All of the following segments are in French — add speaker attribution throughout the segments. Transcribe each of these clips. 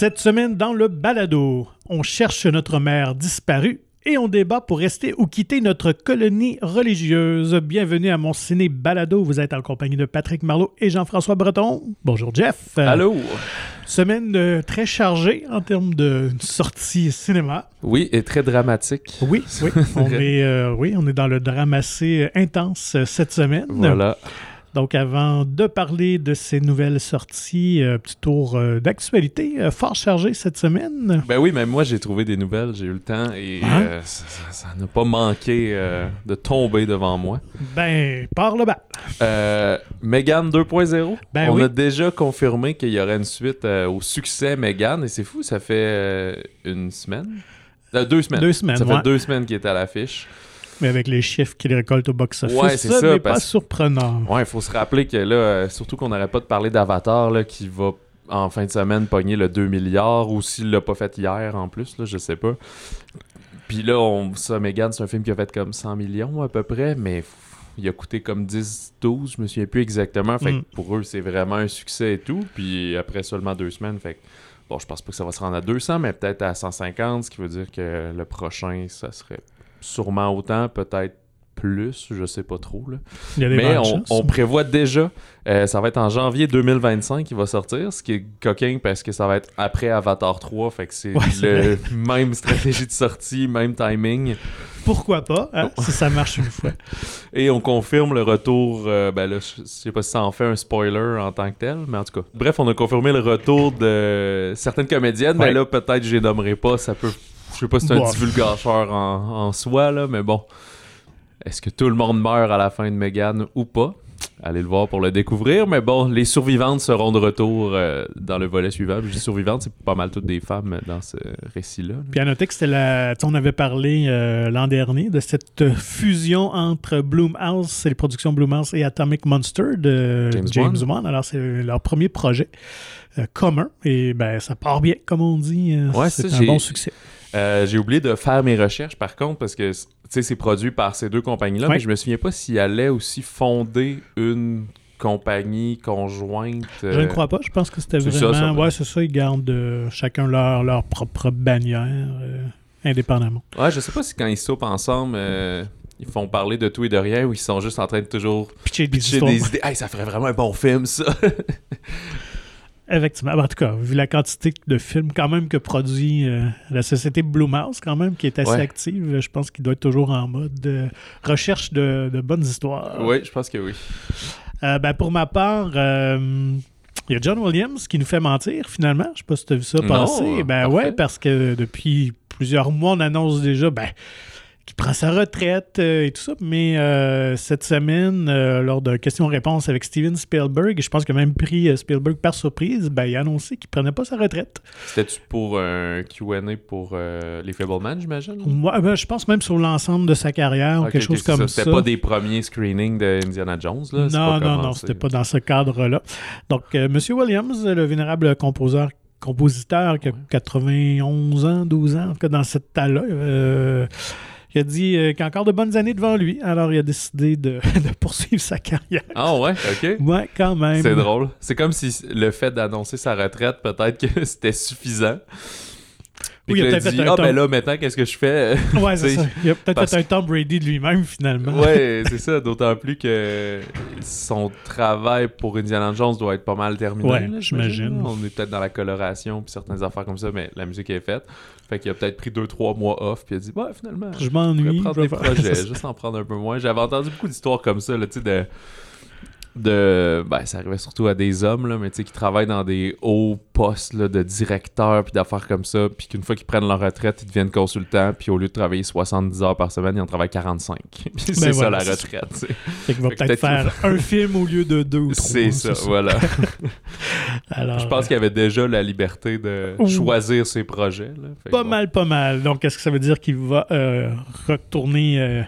Speaker 1: Cette semaine, dans le balado, on cherche notre mère disparue et on débat pour rester ou quitter notre colonie religieuse. Bienvenue à mon ciné balado. Vous êtes en compagnie de Patrick Marlot et Jean-François Breton. Bonjour Jeff.
Speaker 2: Allô.
Speaker 1: Semaine euh, très chargée en termes de sortie cinéma.
Speaker 2: Oui, et très dramatique.
Speaker 1: Oui, oui. On est, euh, oui, on est dans le drame assez intense euh, cette semaine.
Speaker 2: Voilà.
Speaker 1: Donc, avant de parler de ces nouvelles sorties, un petit tour euh, d'actualité euh, fort chargé cette semaine.
Speaker 2: Ben oui, mais moi j'ai trouvé des nouvelles, j'ai eu le temps et
Speaker 1: Hein?
Speaker 2: euh, ça- n'a pas manqué euh, de tomber devant moi.
Speaker 1: Ben, par le bas.
Speaker 2: Euh, Megan 2.0,
Speaker 1: Ben
Speaker 2: on
Speaker 1: oui.
Speaker 2: a déjà confirmé qu'il y aurait une suite euh, au succès Megan et c'est fou, ça fait euh, une semaine? Euh, deux semaines.
Speaker 1: Deux semaines,
Speaker 2: Ça fait deux semaines qu'il est à l'affiche.
Speaker 1: Mais avec les chiffres qu'il récolte au box-office,
Speaker 2: Ouais,
Speaker 1: ça
Speaker 2: ça,
Speaker 1: n'est pas surprenant.
Speaker 2: Ouais, il faut se rappeler que là, euh, surtout qu'on n'arrête pas de parler d'Avatar là, qui va en fin de semaine pogner le 2 milliards ou s'il l'a pas fait hier en plus, là, je sais pas. Puis là, on, ça, Megan, c'est un film qui a fait comme 100 millions à peu près, mais il a coûté comme 10, 12, je me souviens plus exactement. Fait
Speaker 1: Mm.
Speaker 2: que pour eux, c'est vraiment un succès et tout. Puis après seulement deux semaines, fait que, bon, je pense pas que ça va se rendre à 200, mais peut-être à 150, ce qui veut dire que le prochain, ça serait sûrement autant, peut-être plus, je sais pas trop. Là.
Speaker 1: Il y a des
Speaker 2: Mais on,
Speaker 1: chances.
Speaker 2: on prévoit déjà, euh, ça va être en janvier 2025 qu'il va sortir, ce qui est coquin parce que ça va être après Avatar 3, fait que c'est
Speaker 1: Ouais,
Speaker 2: le même stratégie de sortie, même timing.
Speaker 1: Pourquoi pas, hein,
Speaker 2: Oh.
Speaker 1: si ça marche une fois.
Speaker 2: Et on confirme le retour, euh, ben là, je je sais pas si ça en fait un spoiler en tant que tel, mais en tout cas. Bref, on a confirmé le retour de certaines comédiennes,
Speaker 1: Ouais.
Speaker 2: mais là, peut-être je les nommerai pas, ça peut... Je sais pas si c'est un divulgateur en, en soi, là, mais bon. Est-ce que tout le monde meurt à la fin de Megan ou pas? Allez le voir pour le découvrir, mais bon, les survivantes seront de retour euh, dans le volet suivant. Je dis survivantes, c'est pas mal toutes des femmes dans ce récit-là. là.
Speaker 1: Puis à noter que c'était la. On avait parlé euh, l'an dernier de cette fusion entre Bloomhouse, c'est les productions Bloomhouse et Atomic Monster de
Speaker 2: James
Speaker 1: James,
Speaker 2: Wan.
Speaker 1: Wan. Alors, c'est leur premier projet euh, commun. Et ben, ça part bien, comme on dit.
Speaker 2: Ouais,
Speaker 1: c'est un bon succès.
Speaker 2: Euh, J'ai oublié de faire mes recherches par contre parce que c'est produit par ces deux compagnies-là, mais je me souviens pas s'ils allaient aussi fonder une compagnie conjointe.
Speaker 1: Je
Speaker 2: euh,
Speaker 1: ne crois pas. Je pense que c'était
Speaker 2: c'est ça,
Speaker 1: vraiment.
Speaker 2: ça.
Speaker 1: ouais, c'est ça. Ils gardent euh, chacun leur, leur propre bannière, euh, indépendamment.
Speaker 2: Ouais, je sais pas si quand ils soupent ensemble, euh, ils font parler de tout et de rien ou ils sont juste en train de toujours
Speaker 1: Pitcher des
Speaker 2: pitcher des idées. Hey, ça ferait vraiment un bon film ça.
Speaker 1: Effectivement. En tout cas, vu la quantité de films quand même que produit euh, la société Blumhouse, quand même, qui est assez
Speaker 2: Ouais.
Speaker 1: active, je pense qu'il doit être toujours en mode euh, recherche de, de bonnes histoires.
Speaker 2: oui, je pense que oui.
Speaker 1: Euh, ben, pour ma part, euh, il y a John Williams qui nous fait mentir, finalement. Je sais pas si tu as vu ça
Speaker 2: Non,
Speaker 1: passer. Ben
Speaker 2: parfait.
Speaker 1: ouais, parce que depuis plusieurs mois, on annonce déjà ben, qu'il prend sa retraite euh, et tout ça. Mais euh, cette semaine, euh, lors de question-réponse avec Steven Spielberg, et je pense qu'il a même pris Spielberg par surprise, ben, il a annoncé qu'il prenait pas sa retraite.
Speaker 2: C'était-tu pour un Q&A pour les Fableman, j'imagine?
Speaker 1: Moi, ben, je pense même sur l'ensemble de sa carrière ou quelque chose comme
Speaker 2: C'était
Speaker 1: ça.
Speaker 2: pas des premiers screenings de Indiana Jones, là?
Speaker 1: Non,
Speaker 2: pas
Speaker 1: non, non, c'était pas dans ce cadre-là. Donc, Monsieur Williams, le vénérable composeur, compositeur qui a 91 ans, 12 ans, en tout cas dans cette tas-là, euh, il a dit euh, qu'il a encore de bonnes années devant lui. Alors, il a décidé de, de poursuivre sa carrière.
Speaker 2: Ah ouais, ok.
Speaker 1: Ouais, quand même.
Speaker 2: C'est drôle. C'est comme si le fait d'annoncer sa retraite, peut-être que c'était suffisant. Puis
Speaker 1: Oui, il a peut-être
Speaker 2: dit,
Speaker 1: fait un
Speaker 2: ah ben là, maintenant, qu'est-ce que je fais?
Speaker 1: Ouais, c'est ça. Il a peut-être
Speaker 2: parce-
Speaker 1: fait un Tom Brady de lui-même, finalement.
Speaker 2: ouais, c'est ça. D'autant plus que son travail pour Indiana Jones doit être pas mal terminé.
Speaker 1: Ouais, j'imagine.
Speaker 2: On est peut-être dans la coloration puis certaines affaires comme ça, mais la musique est faite. Fait qu'il a peut-être pris deux, trois mois off puis il a dit, ouais, finalement,
Speaker 1: Je
Speaker 2: je
Speaker 1: m'ennuie. je
Speaker 2: prendre
Speaker 1: vais
Speaker 2: des
Speaker 1: faire-
Speaker 2: projets, juste en prendre un peu moins. J'avais entendu beaucoup d'histoires comme ça, là, tu sais, de de ben ça arrivait surtout à des hommes là mais tu sais qui travaillent dans des hauts postes là, de directeur puis d'affaires comme ça puis qu'une fois qu'ils prennent leur retraite ils deviennent consultants puis au lieu de travailler 70 heures par semaine ils en travaillent 45 puis c'est ça
Speaker 1: Ben
Speaker 2: la retraite sais.
Speaker 1: Fait qu'il va peut-être faire un film au lieu de deux ou trois.
Speaker 2: c'est ça voilà
Speaker 1: Alors,
Speaker 2: je pense qu'il y avait déjà la liberté de
Speaker 1: Ouh.
Speaker 2: choisir ses projets là. Fait
Speaker 1: Pas
Speaker 2: bon.
Speaker 1: mal, pas mal. Donc, est-ce que ça veut dire qu'il va euh, retourner euh,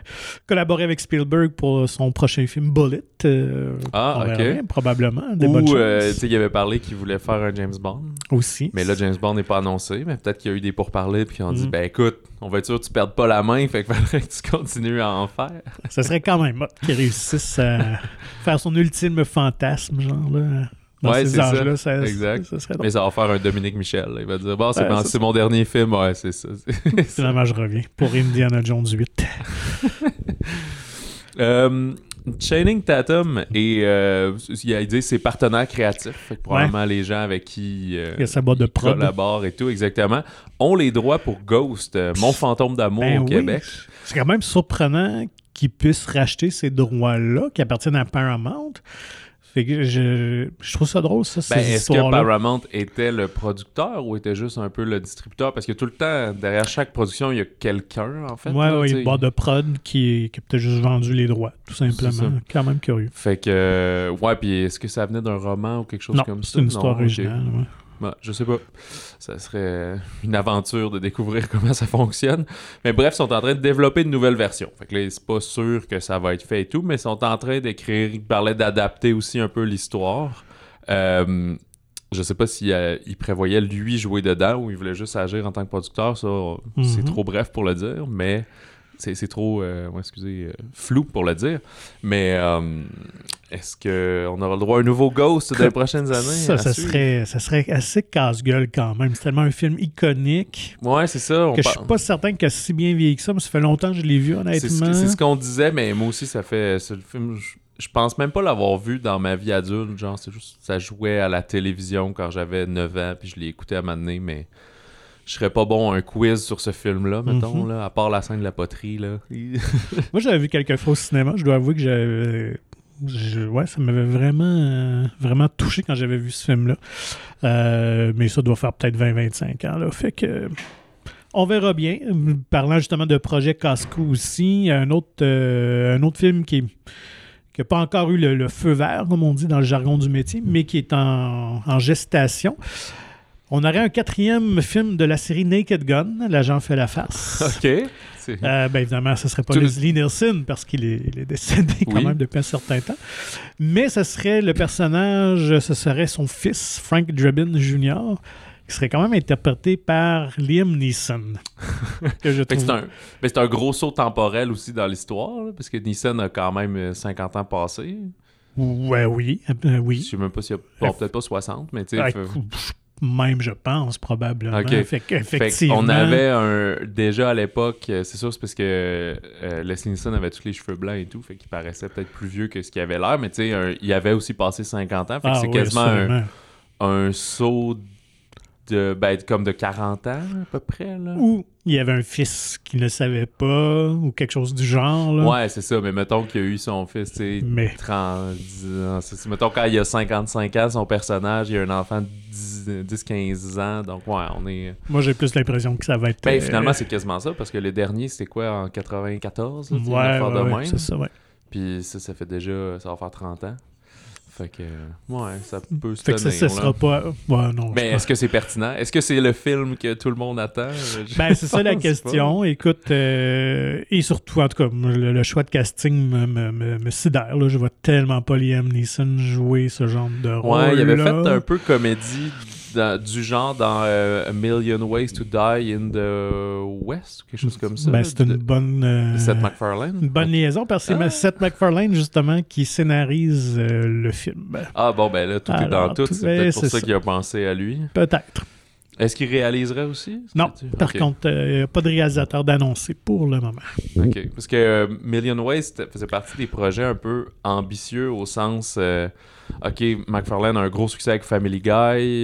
Speaker 1: collaborer avec Spielberg pour son prochain film Bullet? Euh,
Speaker 2: Ah,
Speaker 1: on
Speaker 2: ok.
Speaker 1: probablement. Des
Speaker 2: ou euh, tu sais il avait parlé qu'il voulait faire un James Bond
Speaker 1: Aussi.
Speaker 2: mais là James Bond n'est pas annoncé mais peut-être qu'il y a eu des pourparlers puis qu'ils ont dit
Speaker 1: Mm.
Speaker 2: ben écoute on va être sûr que tu perdes pas la main fait que faudrait que tu continues à en faire
Speaker 1: Ça serait quand même hot qu'il réussisse à faire son ultime fantasme, genre là. dans
Speaker 2: Ouais,
Speaker 1: ces
Speaker 2: c'est ça.
Speaker 1: âges-là. Ça,
Speaker 2: Exact.
Speaker 1: ça serait.
Speaker 2: Mais ça va faire un Dominique Michel. là. Il va dire Bon, c'est
Speaker 1: Ouais,
Speaker 2: mon,
Speaker 1: ça,
Speaker 2: c'est mon dernier film. Ouais, c'est ça.
Speaker 1: Finalement, je reviens pour Indiana Jones 8.
Speaker 2: Euh, Channing Tatum et euh, il a dit ses partenaires créatifs, fait que probablement les gens avec qui euh,
Speaker 1: Il de
Speaker 2: il
Speaker 1: prod.
Speaker 2: collabore et tout, exactement, ont les droits pour Ghost, euh, Mon fantôme d'amour
Speaker 1: Ben
Speaker 2: au
Speaker 1: oui.
Speaker 2: Québec.
Speaker 1: C'est quand même surprenant qu'ils puissent racheter ces droits-là qui appartiennent à Paramount. Fait que je, je trouve ça drôle, ça,
Speaker 2: Ben, Est-ce que. Paramount était le producteur ou était juste un peu le distributeur? Parce que tout le temps, derrière chaque production, il y a quelqu'un, en fait.
Speaker 1: Ouais,
Speaker 2: là, sais.
Speaker 1: boîte de prod qui, qui a peut-être juste vendu les droits, tout simplement. Quand même curieux.
Speaker 2: Fait que, euh, ouais, puis est-ce que ça venait d'un roman ou quelque chose
Speaker 1: Non,
Speaker 2: comme ça?
Speaker 1: c'est une histoire
Speaker 2: Non,
Speaker 1: originale. ouais.
Speaker 2: Je sais pas. Ça serait une aventure de découvrir comment ça fonctionne. Mais bref, ils sont en train de développer une nouvelle version. Fait que là, c'est pas sûr que ça va être fait et tout, mais ils sont en train d'écrire. Ils parlaient d'adapter aussi un peu l'histoire. Euh, je sais pas s'il euh, il prévoyait lui jouer dedans ou il voulait juste agir en tant que producteur. Ça, c'est
Speaker 1: Mhm.
Speaker 2: trop bref pour le dire, mais c'est trop, euh, excusez, euh, flou pour le dire. Mais euh, est-ce qu'on aura le droit à un nouveau Ghost dans les prochaines années?
Speaker 1: Ça, ça serait, ça serait assez casse-gueule quand même. C'est tellement un film iconique
Speaker 2: Ouais, c'est ça. on
Speaker 1: que je suis pas certain que si bien vieilli que ça, mais ça fait longtemps que je l'ai vu, honnêtement.
Speaker 2: c'est ce qu'on disait, mais moi aussi, ça fait. C'est le film. Je, je pense même pas l'avoir vu dans ma vie adulte. Genre, c'est juste. Ça jouait à la télévision quand j'avais 9 ans, puis je l'ai écouté à un moment donné, mais. Je serais pas bon à un quiz sur ce film-là, mettons,
Speaker 1: Mhm.
Speaker 2: là, à part la scène de la poterie, là.
Speaker 1: Moi, j'avais vu quelques fois au cinéma. Je dois avouer que j'avais. je- ouais, ça m'avait vraiment, euh, vraiment touché quand j'avais vu ce film-là. Euh, mais ça doit faire peut-être 20-25 ans. Là. Fait que. On verra bien. Parlant justement de projet Casco aussi, un autre, euh, un autre film qui n'a pas encore eu le, le feu vert, comme on dit dans le jargon du métier, mais qui est en, en gestation. On aurait un quatrième film de la série Naked Gun, L'agent fait la face.
Speaker 2: ok.
Speaker 1: Euh, ben évidemment, ce serait pas
Speaker 2: Tout-
Speaker 1: Leslie Nielsen parce qu'il est, décédé quand
Speaker 2: Oui.
Speaker 1: même depuis un certain temps. Mais ce serait le personnage, ce serait son fils, Frank Drebin Jr., qui serait quand même interprété par Liam Neeson. que je trouve...
Speaker 2: c'est un, gros saut temporel aussi dans l'histoire, parce que Nissan a quand même euh, 50 ans passés.
Speaker 1: Ouais, oui. euh,
Speaker 2: Je
Speaker 1: oui.
Speaker 2: sais même pas s'il y a. Bon, peut-être pas 60, mais tu sais.
Speaker 1: Ah,
Speaker 2: fait-
Speaker 1: Même, je pense, probablement. Fait
Speaker 2: Fait qu'on avait un déjà à l'époque, euh, c'est sûr, c'est parce que euh, Leslie Nielsen avait tous les cheveux blancs et tout, fait qu'il paraissait peut-être plus vieux que ce qu'il avait l'air, mais tu sais, il avait aussi passé 50 ans, fait que
Speaker 1: Ah
Speaker 2: c'est
Speaker 1: oui,
Speaker 2: quasiment un, un saut de ben, comme de 40 ans à peu près là.
Speaker 1: Ou il y avait un fils qui ne savait pas, ou quelque chose du genre. Là.
Speaker 2: Ouais, c'est ça, mais mettons qu'il a eu son fils, tu sais,
Speaker 1: Mais
Speaker 2: 30 ans, mettons quand il a 55 ans, son personnage, il a un enfant de 10-15 ans, donc ouais, on est...
Speaker 1: moi, j'ai plus l'impression que ça va être...
Speaker 2: Ben
Speaker 1: euh,
Speaker 2: finalement, c'est quasiment ça, parce que le dernier, c'était quoi, en 94, là,
Speaker 1: Ouais, ouais, c'est ça, ouais.
Speaker 2: Puis ça, ça fait déjà, ça va faire 30 ans. Fait que, ouais, ça peut se
Speaker 1: Fait que ça, sera pas. Ouais, non.
Speaker 2: Mais est-ce que c'est pertinent? Est-ce que c'est le film que tout le monde attend? Je
Speaker 1: Ben, c'est ça la question. Écoute, euh, et surtout, en tout cas, le, le choix de casting me, me, me, me sidère. Là. Je vois tellement pas Liam Neeson jouer ce genre de rôle.
Speaker 2: Ouais, il avait fait un peu comédie dans- du genre dans euh, A Million Ways to Die in the West, quelque chose comme ça.
Speaker 1: Ben, c'est une bonne. euh,
Speaker 2: Seth MacFarlane.
Speaker 1: une bonne liaison parce que c'est
Speaker 2: Ah.
Speaker 1: Seth MacFarlane, justement, qui scénarise euh, le film.
Speaker 2: Ah bon, ben là, tout est dans tout.
Speaker 1: tout-
Speaker 2: C'est peut-être pour
Speaker 1: c'est
Speaker 2: ça,
Speaker 1: ça.
Speaker 2: qu'il a pensé à lui.
Speaker 1: Peut-être.
Speaker 2: Est-ce qu'il réaliserait aussi?
Speaker 1: Non? Par contre, il n'y a pas de réalisateur d'annoncer pour le moment.
Speaker 2: OK. Parce que euh, Million Ways faisait partie des projets un peu ambitieux au sens. euh, OK, McFarlane a un gros succès avec Family Guy.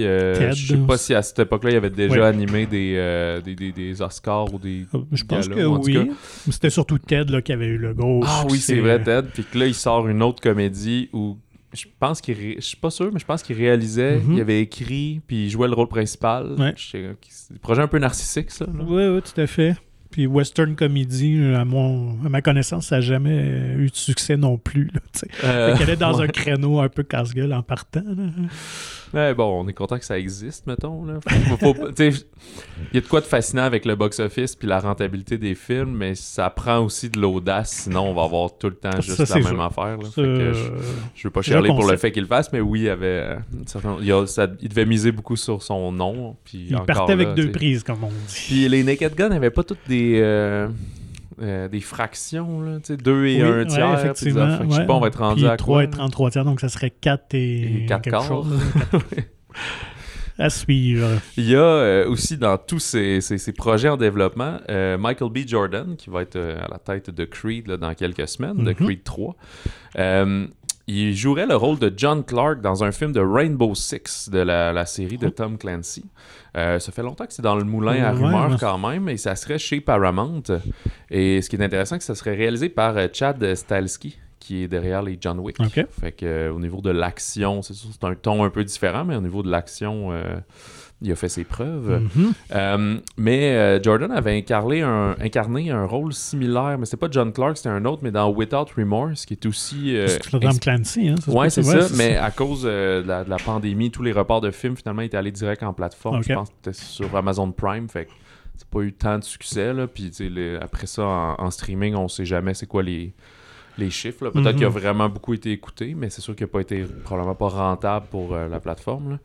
Speaker 2: euh,
Speaker 1: Ted
Speaker 2: je sais pas si à cette époque-là, il avait déjà
Speaker 1: Ouais.
Speaker 2: animé des, euh, des, des, des Oscars ou des.
Speaker 1: Euh, Je pense que oui. C'était surtout Ted là, qui avait eu le gros.
Speaker 2: Ah oui, c'est vrai, Ted. Puis que là, il sort une autre comédie où. Je pense qu'il. ré- Je suis pas sûr, mais je pense qu'il réalisait,
Speaker 1: Mhm.
Speaker 2: il avait écrit, puis il jouait le rôle principal.
Speaker 1: Ouais.
Speaker 2: C'est un projet un peu narcissique, ça. là.
Speaker 1: Oui, oui, tout à fait. Puis Western Comedy, à, mon, à ma connaissance, ça n'a jamais eu de succès non plus. Là.
Speaker 2: Euh,
Speaker 1: fait qu'elle est dans
Speaker 2: ouais.
Speaker 1: un créneau un peu casse-gueule en partant. là.
Speaker 2: Ouais, bon, on est content que ça existe, mettons. Il y a de quoi de fascinant avec le box-office puis la rentabilité des films, mais ça prend aussi de l'audace, sinon on va avoir tout le temps juste
Speaker 1: Ça,
Speaker 2: la même
Speaker 1: sûr.
Speaker 2: affaire. là.
Speaker 1: Ça,
Speaker 2: Fait que je,
Speaker 1: euh,
Speaker 2: je veux pas chialer pour le fait qu'il le fasse, mais oui, il, avait, euh, il, a- ça- il devait miser beaucoup sur son nom. Puis
Speaker 1: il partait avec
Speaker 2: là,
Speaker 1: deux prises, comme on dit.
Speaker 2: Puis les Naked Gun n'avaient pas toutes des. euh, euh, des fractions, là, tu sais, 2 et
Speaker 1: Oui,
Speaker 2: 1
Speaker 1: ouais,
Speaker 2: tiers. puis des
Speaker 1: effectivement.
Speaker 2: affaires. Je sais
Speaker 1: ouais.
Speaker 2: pas, on va être rendu
Speaker 1: Puis
Speaker 2: à
Speaker 1: 3
Speaker 2: quoi,
Speaker 1: et
Speaker 2: là?
Speaker 1: 33 tiers, donc ça serait 4 et,
Speaker 2: Et quatre
Speaker 1: quelque
Speaker 2: quarts.
Speaker 1: chose. à suivre.
Speaker 2: Il y a euh, aussi dans tous ces, ces- ces projets en développement euh, Michael B. Jordan qui va être euh, à la tête de Creed là, dans quelques semaines, de
Speaker 1: Mhm.
Speaker 2: Creed 3. Il jouerait le rôle de John Clark dans un film de Rainbow Six de la, la série de
Speaker 1: Oh.
Speaker 2: Tom Clancy. Euh, ça fait longtemps que c'est dans le moulin à
Speaker 1: Ouais,
Speaker 2: rumeurs
Speaker 1: ouais.
Speaker 2: quand même, et ça serait chez Paramount. Et ce qui est intéressant, c'est que ça serait réalisé par euh, Chad Stahelski, qui est derrière les John Wick. Fait que euh, au niveau de l'action, c'est sûr, c'est un ton un peu différent, mais au niveau de l'action, euh, il a fait ses preuves.
Speaker 1: Mhm.
Speaker 2: Euh, mais euh, Jordan avait incarné un, incarné un rôle similaire, mais c'est pas John Clark, c'était un autre, mais dans Without Remorse, qui est aussi. euh,
Speaker 1: C'est Clancy, hein?
Speaker 2: Ouais, c'est ça, mais à cause euh, de, la, de la pandémie, tous les reports de films finalement étaient allés direct en plateforme. Je pense que c'était sur Amazon Prime, fait que c'est pas eu tant de succès. Là. Puis les- après ça, en, en streaming, on sait jamais c'est quoi les, les chiffres. Peut-être
Speaker 1: Mhm.
Speaker 2: qu'il a vraiment beaucoup été écouté, mais c'est sûr qu'il n'a pas été probablement pas rentable pour euh, la plateforme. là.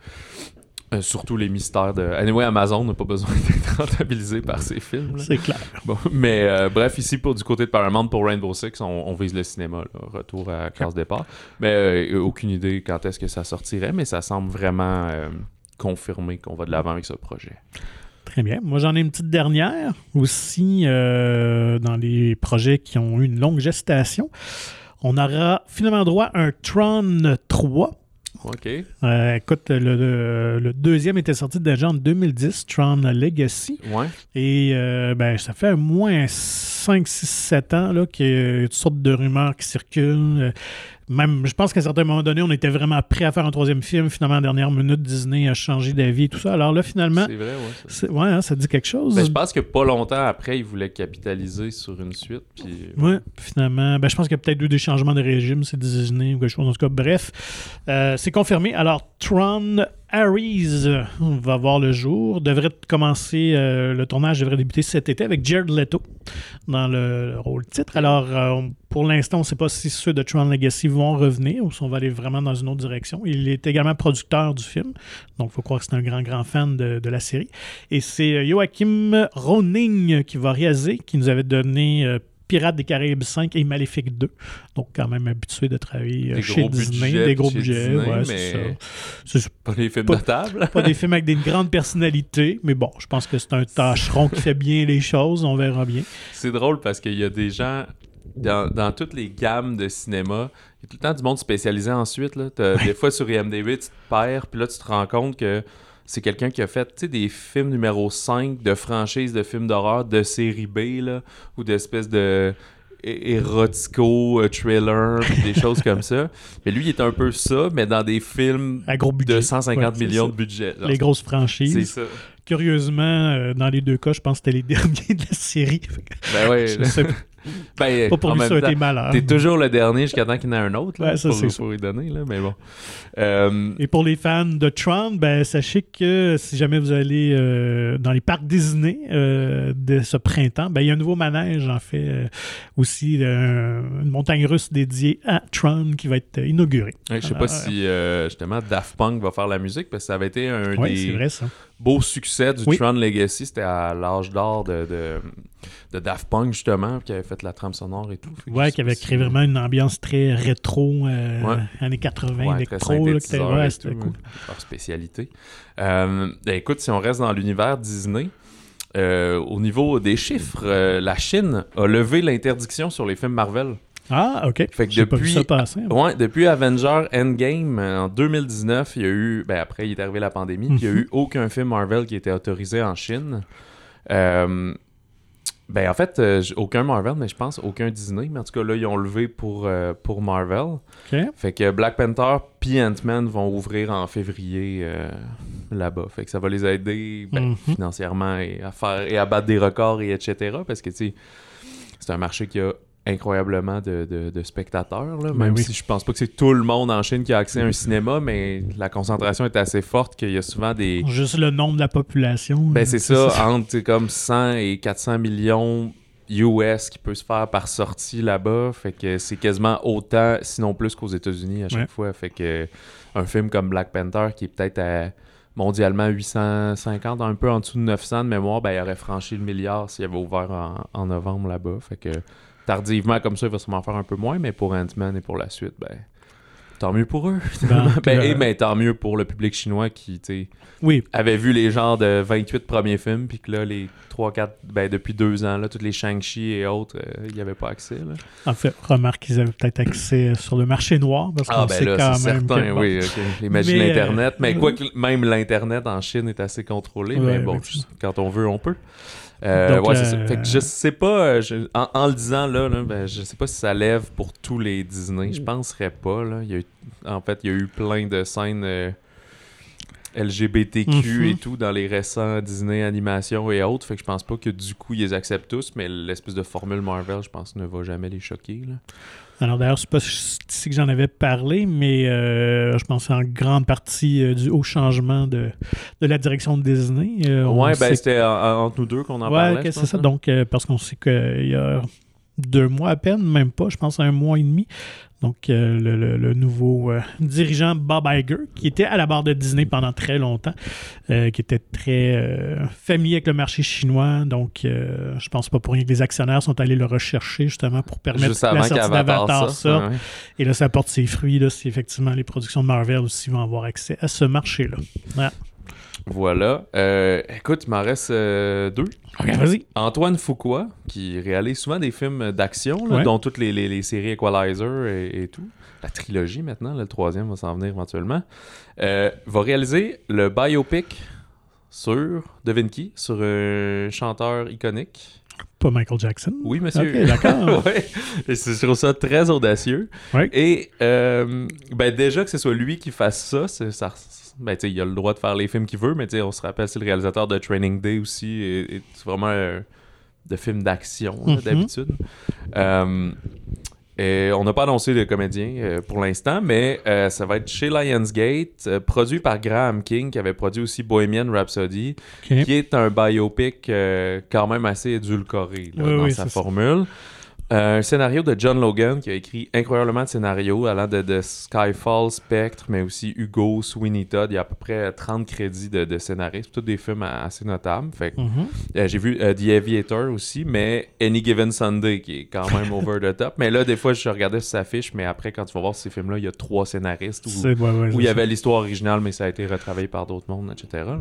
Speaker 2: Euh, surtout les mystères de. Anyway, Amazon n'a pas besoin d'être rentabilisé par ses films.
Speaker 1: C'est clair.
Speaker 2: Bon, mais euh, bref, ici, pour du côté de Paramount, pour Rainbow Six, on, on vise le cinéma. là. Retour à classe départ. Mais euh, aucune idée quand est-ce que ça sortirait, mais ça semble vraiment confirmer qu'on va de l'avant avec ce projet.
Speaker 1: Très bien. Moi, j'en ai une petite dernière aussi dans les projets qui ont eu une longue gestation. On aura finalement droit à un Tron 3.
Speaker 2: OK.
Speaker 1: Euh, écoute, le, le- le deuxième était sorti déjà en 2010, Tron Legacy.
Speaker 2: Ouais.
Speaker 1: Et euh, ben, ça fait au moins 5, 6, 7 ans qu'il y a toutes sortes de rumeurs qui circulent. Même, je pense qu'à un certain moment donné, on était vraiment prêt à faire un troisième film. Finalement, la dernière minute, Disney a changé d'avis et tout ça. Alors là, finalement,
Speaker 2: C'est vrai, ouais. ça.
Speaker 1: ouais, hein, ça dit quelque chose.
Speaker 2: Ben, je pense que pas longtemps après, ils voulaient capitaliser sur une suite. Puis...
Speaker 1: Ouais, finalement. Ben, je pense qu'il y a peut-être eu des changements de régime, c'est Disney ou quelque chose. En tout cas, bref, euh, c'est confirmé. Alors, Tron Ares euh, va voir le jour. Devrait commencer, euh, le tournage devrait débuter cet été avec Jared Leto dans le, le rôle titre. Alors, euh, pour l'instant, on ne sait pas si ceux de Tron Legacy vont revenir ou si on va aller vraiment dans une autre direction. Il est également producteur du film, donc il faut croire que c'est un grand, grand fan de, de la série. Et c'est euh, Joachim Roning qui va réaliser, qui nous avait donné Pirates des Caraïbes 5 et Maléfique 2. Donc, quand même habitué de travailler euh,
Speaker 2: Des
Speaker 1: chez Disney.
Speaker 2: budgets
Speaker 1: des gros budgets,
Speaker 2: Disney,
Speaker 1: ouais,
Speaker 2: mais-
Speaker 1: c'est ça. C'est
Speaker 2: Pas les films
Speaker 1: Pas-
Speaker 2: table.
Speaker 1: pas des films avec des grandes personnalités, mais bon, je pense que c'est un tâcheron qui fait bien les choses. On verra bien.
Speaker 2: C'est drôle parce qu'il y a des gens dans, dans toutes les gammes de cinéma. Il y a tout le temps du monde spécialisé ensuite. Là. Des fois sur IMDb, tu te perds, puis là, tu te rends compte que c'est quelqu'un qui a fait des films numéro 5 de franchise de films d'horreur de série B là, ou d'espèces de érotico euh, thriller des choses comme ça mais lui il est un peu ça mais dans des films
Speaker 1: À gros budget.
Speaker 2: de 150
Speaker 1: Ouais, c'est
Speaker 2: millions
Speaker 1: ça.
Speaker 2: de budget genre.
Speaker 1: Les grosses
Speaker 2: c'est
Speaker 1: franchises.
Speaker 2: ça
Speaker 1: Curieusement, euh, dans les deux cas, je pense que c'était les derniers de la série.
Speaker 2: Ben ouais
Speaker 1: je sais
Speaker 2: ben,
Speaker 1: pas pour
Speaker 2: en
Speaker 1: lui été malheur.
Speaker 2: T'es toujours le dernier jusqu'à temps qu'il y en ait un autre là,
Speaker 1: Ouais, ça,
Speaker 2: pour, pour y donner, là, mais bon. Euh,
Speaker 1: Et pour les fans de Tron, ben, sachez que si jamais vous allez euh, dans les parcs Disney euh, de ce printemps, ben, il y a un nouveau manège, en fait, aussi une montagne russe dédiée à Tron qui va être inaugurée.
Speaker 2: ouais, je sais pas si justement Daft Punk va faire la musique parce que ça avait été un
Speaker 1: c'est
Speaker 2: des
Speaker 1: vrai
Speaker 2: beaux succès du
Speaker 1: Oui.
Speaker 2: Tron Legacy. C'était à l'âge d'or de, de, de Daft Punk justement, qui avait fait la trame sonore et tout.
Speaker 1: Ouais, qui avait créé vraiment une ambiance très rétro, euh,
Speaker 2: Ouais.
Speaker 1: années 80,
Speaker 2: Ouais, très
Speaker 1: électro. là, c'était-
Speaker 2: synthétiseur
Speaker 1: ouais, c'était cool.
Speaker 2: leur spécialité. Euh, ben, écoute, si on reste dans l'univers Disney, euh, au niveau des chiffres, la Chine a levé l'interdiction sur les films Marvel.
Speaker 1: Ah, OK.
Speaker 2: Fait que
Speaker 1: J'ai pas vu
Speaker 2: depuis-
Speaker 1: ça passer.
Speaker 2: Ouais, depuis Avenger Endgame en 2019, il y a eu, ben après il est arrivé la pandémie, puis il y a
Speaker 1: Mhm.
Speaker 2: eu aucun film Marvel qui était autorisé en Chine. Euh, ben en fait, euh, aucun Marvel, mais je pense aucun Disney. Mais en tout cas là, ils ont levé pour, euh, pour Marvel. Fait que Black Panther puis Ant-Man vont ouvrir en février euh, là-bas. Fait que ça va les aider ben,
Speaker 1: Mhm.
Speaker 2: financièrement et à faire et à battre des records et etc. Parce que tu sais, c'est un marché qui a incroyablement de, de- de spectateurs. Là,
Speaker 1: Ben
Speaker 2: même
Speaker 1: oui.
Speaker 2: si je pense pas que c'est tout le monde en Chine qui a accès à un cinéma, mais la concentration est assez forte qu'il y a souvent des.
Speaker 1: Juste le nombre de la population.
Speaker 2: Ben c'est ça, entre comme 100 et 400 millions US qui peut se faire par sortie là-bas. Fait que c'est quasiment autant, sinon plus qu'aux États-Unis à chaque
Speaker 1: Ouais.
Speaker 2: fois. Fait que un film comme Black Panther qui est peut-être à mondialement 850, un peu en dessous de 900 de mémoire, ben, il aurait franchi le milliard s'il avait ouvert en, en novembre là-bas. Fait que tardivement, comme ça, il va sûrement faire un peu moins, mais pour Ant-Man et pour la suite, ben, tant mieux pour eux.
Speaker 1: Ben,
Speaker 2: ben,
Speaker 1: euh,
Speaker 2: et ben, tant mieux pour le public chinois qui,
Speaker 1: Oui,
Speaker 2: avait vu les genres de 28 premiers films, puis que là, les 3-4, ben, depuis deux ans, là, tous les Shang-Chi et autres, euh, il n'y avait pas accès. Là.
Speaker 1: en fait, remarque qu'ils avaient peut-être accès sur le marché noir, parce qu'on
Speaker 2: Ah, ben
Speaker 1: sait
Speaker 2: là,
Speaker 1: quand
Speaker 2: c'est
Speaker 1: même
Speaker 2: certain,
Speaker 1: que,
Speaker 2: oui. ok. Les magies de
Speaker 1: Mais,
Speaker 2: l'Internet. Mais
Speaker 1: euh,
Speaker 2: quoi que même l'Internet en Chine est assez contrôlé,
Speaker 1: Ouais,
Speaker 2: mais bon, quand on veut, on peut. Euh,
Speaker 1: Donc,
Speaker 2: ouais, c'est ça.
Speaker 1: euh,
Speaker 2: Fait que je sais pas, euh, je- en, en le disant là, là, ben, je sais pas si ça lève pour tous les Disney. Je penserais pas. Là. Il y a eu- en fait, il y a eu plein de scènes euh, LGBTQ et tout dans les récents Disney animations et autres. Fait que je pense pas que du coup ils les acceptent tous, mais l'espèce de formule Marvel, je pense, ne va jamais les choquer. Là.
Speaker 1: Alors d'ailleurs, c'est pas ici que j'en avais parlé, mais euh, je pense en grande partie euh, dû au changement de, de la direction de Disney. Euh, sait
Speaker 2: ben c'était en- en- entre nous deux qu'on en
Speaker 1: Ouais,
Speaker 2: parlait. je
Speaker 1: c'est ça.
Speaker 2: hein.
Speaker 1: Donc, parce qu'on sait qu'il y a deux mois à peine, même pas, je pense un mois et demi. Donc, euh, le, le- le nouveau euh, dirigeant Bob Iger, qui était à la barre de Disney pendant très longtemps, euh, qui était très familier avec le marché chinois. Donc, je pense pas pour rien que les actionnaires sont allés le rechercher justement pour permettre
Speaker 2: Juste
Speaker 1: la sortie d'Avatar
Speaker 2: ouais, ouais.
Speaker 1: Et là, ça porte ses fruits. Là, si effectivement les productions de Marvel aussi vont avoir accès à ce marché-là. Voilà.
Speaker 2: Voilà. Euh, écoute, il m'en reste euh, deux.
Speaker 1: Ok, vas-y.
Speaker 2: Antoine Fuqua, qui réalise souvent des films d'action, là,
Speaker 1: Ouais.
Speaker 2: dont toutes les, les- les séries Equalizer et, et tout. La trilogie maintenant, là, le troisième va s'en venir éventuellement. Euh, va réaliser le biopic sur, devine qui, sur un chanteur iconique.
Speaker 1: Pas Michael Jackson.
Speaker 2: Oui, monsieur.
Speaker 1: Ok, d'accord.
Speaker 2: ouais. Je trouve ça très audacieux.
Speaker 1: Ouais.
Speaker 2: Et euh, ben déjà que ce soit lui qui fasse ça, ça ben, il a le droit de faire les films qu'il veut, mais on se rappelle, c'est le réalisateur de Training Day aussi. Et, et c'est vraiment euh, de films d'action,
Speaker 1: Mhm.
Speaker 2: d'habitude. Euh, et on n'a pas annoncé de comédien euh, pour l'instant, mais euh, ça va être chez Lionsgate, euh, produit par Graham King, qui avait produit aussi Bohemian Rhapsody, qui est un biopic euh, quand même assez édulcoré là,
Speaker 1: Oui,
Speaker 2: dans
Speaker 1: oui,
Speaker 2: sa
Speaker 1: ça.
Speaker 2: Euh, un scénario de John Logan qui a écrit incroyablement de scénarios allant de, de Skyfall, Spectre, mais aussi Hugo, Sweeney Todd. Il y a à peu près 30 crédits de, de scénaristes, tous des films assez notables. Fait que,
Speaker 1: Mhm.
Speaker 2: euh, j'ai vu euh, The Aviator aussi, mais Any Given Sunday qui est quand même over the top. Mais là, des fois, je regardais sur sa fiche, mais après, quand tu vas voir ces films-là, il y a trois scénaristes. Où,
Speaker 1: C'est- ouais, ouais,
Speaker 2: où
Speaker 1: c'est
Speaker 2: il y avait l'histoire originale, mais ça a été retravaillé par d'autres mondes, etc. là.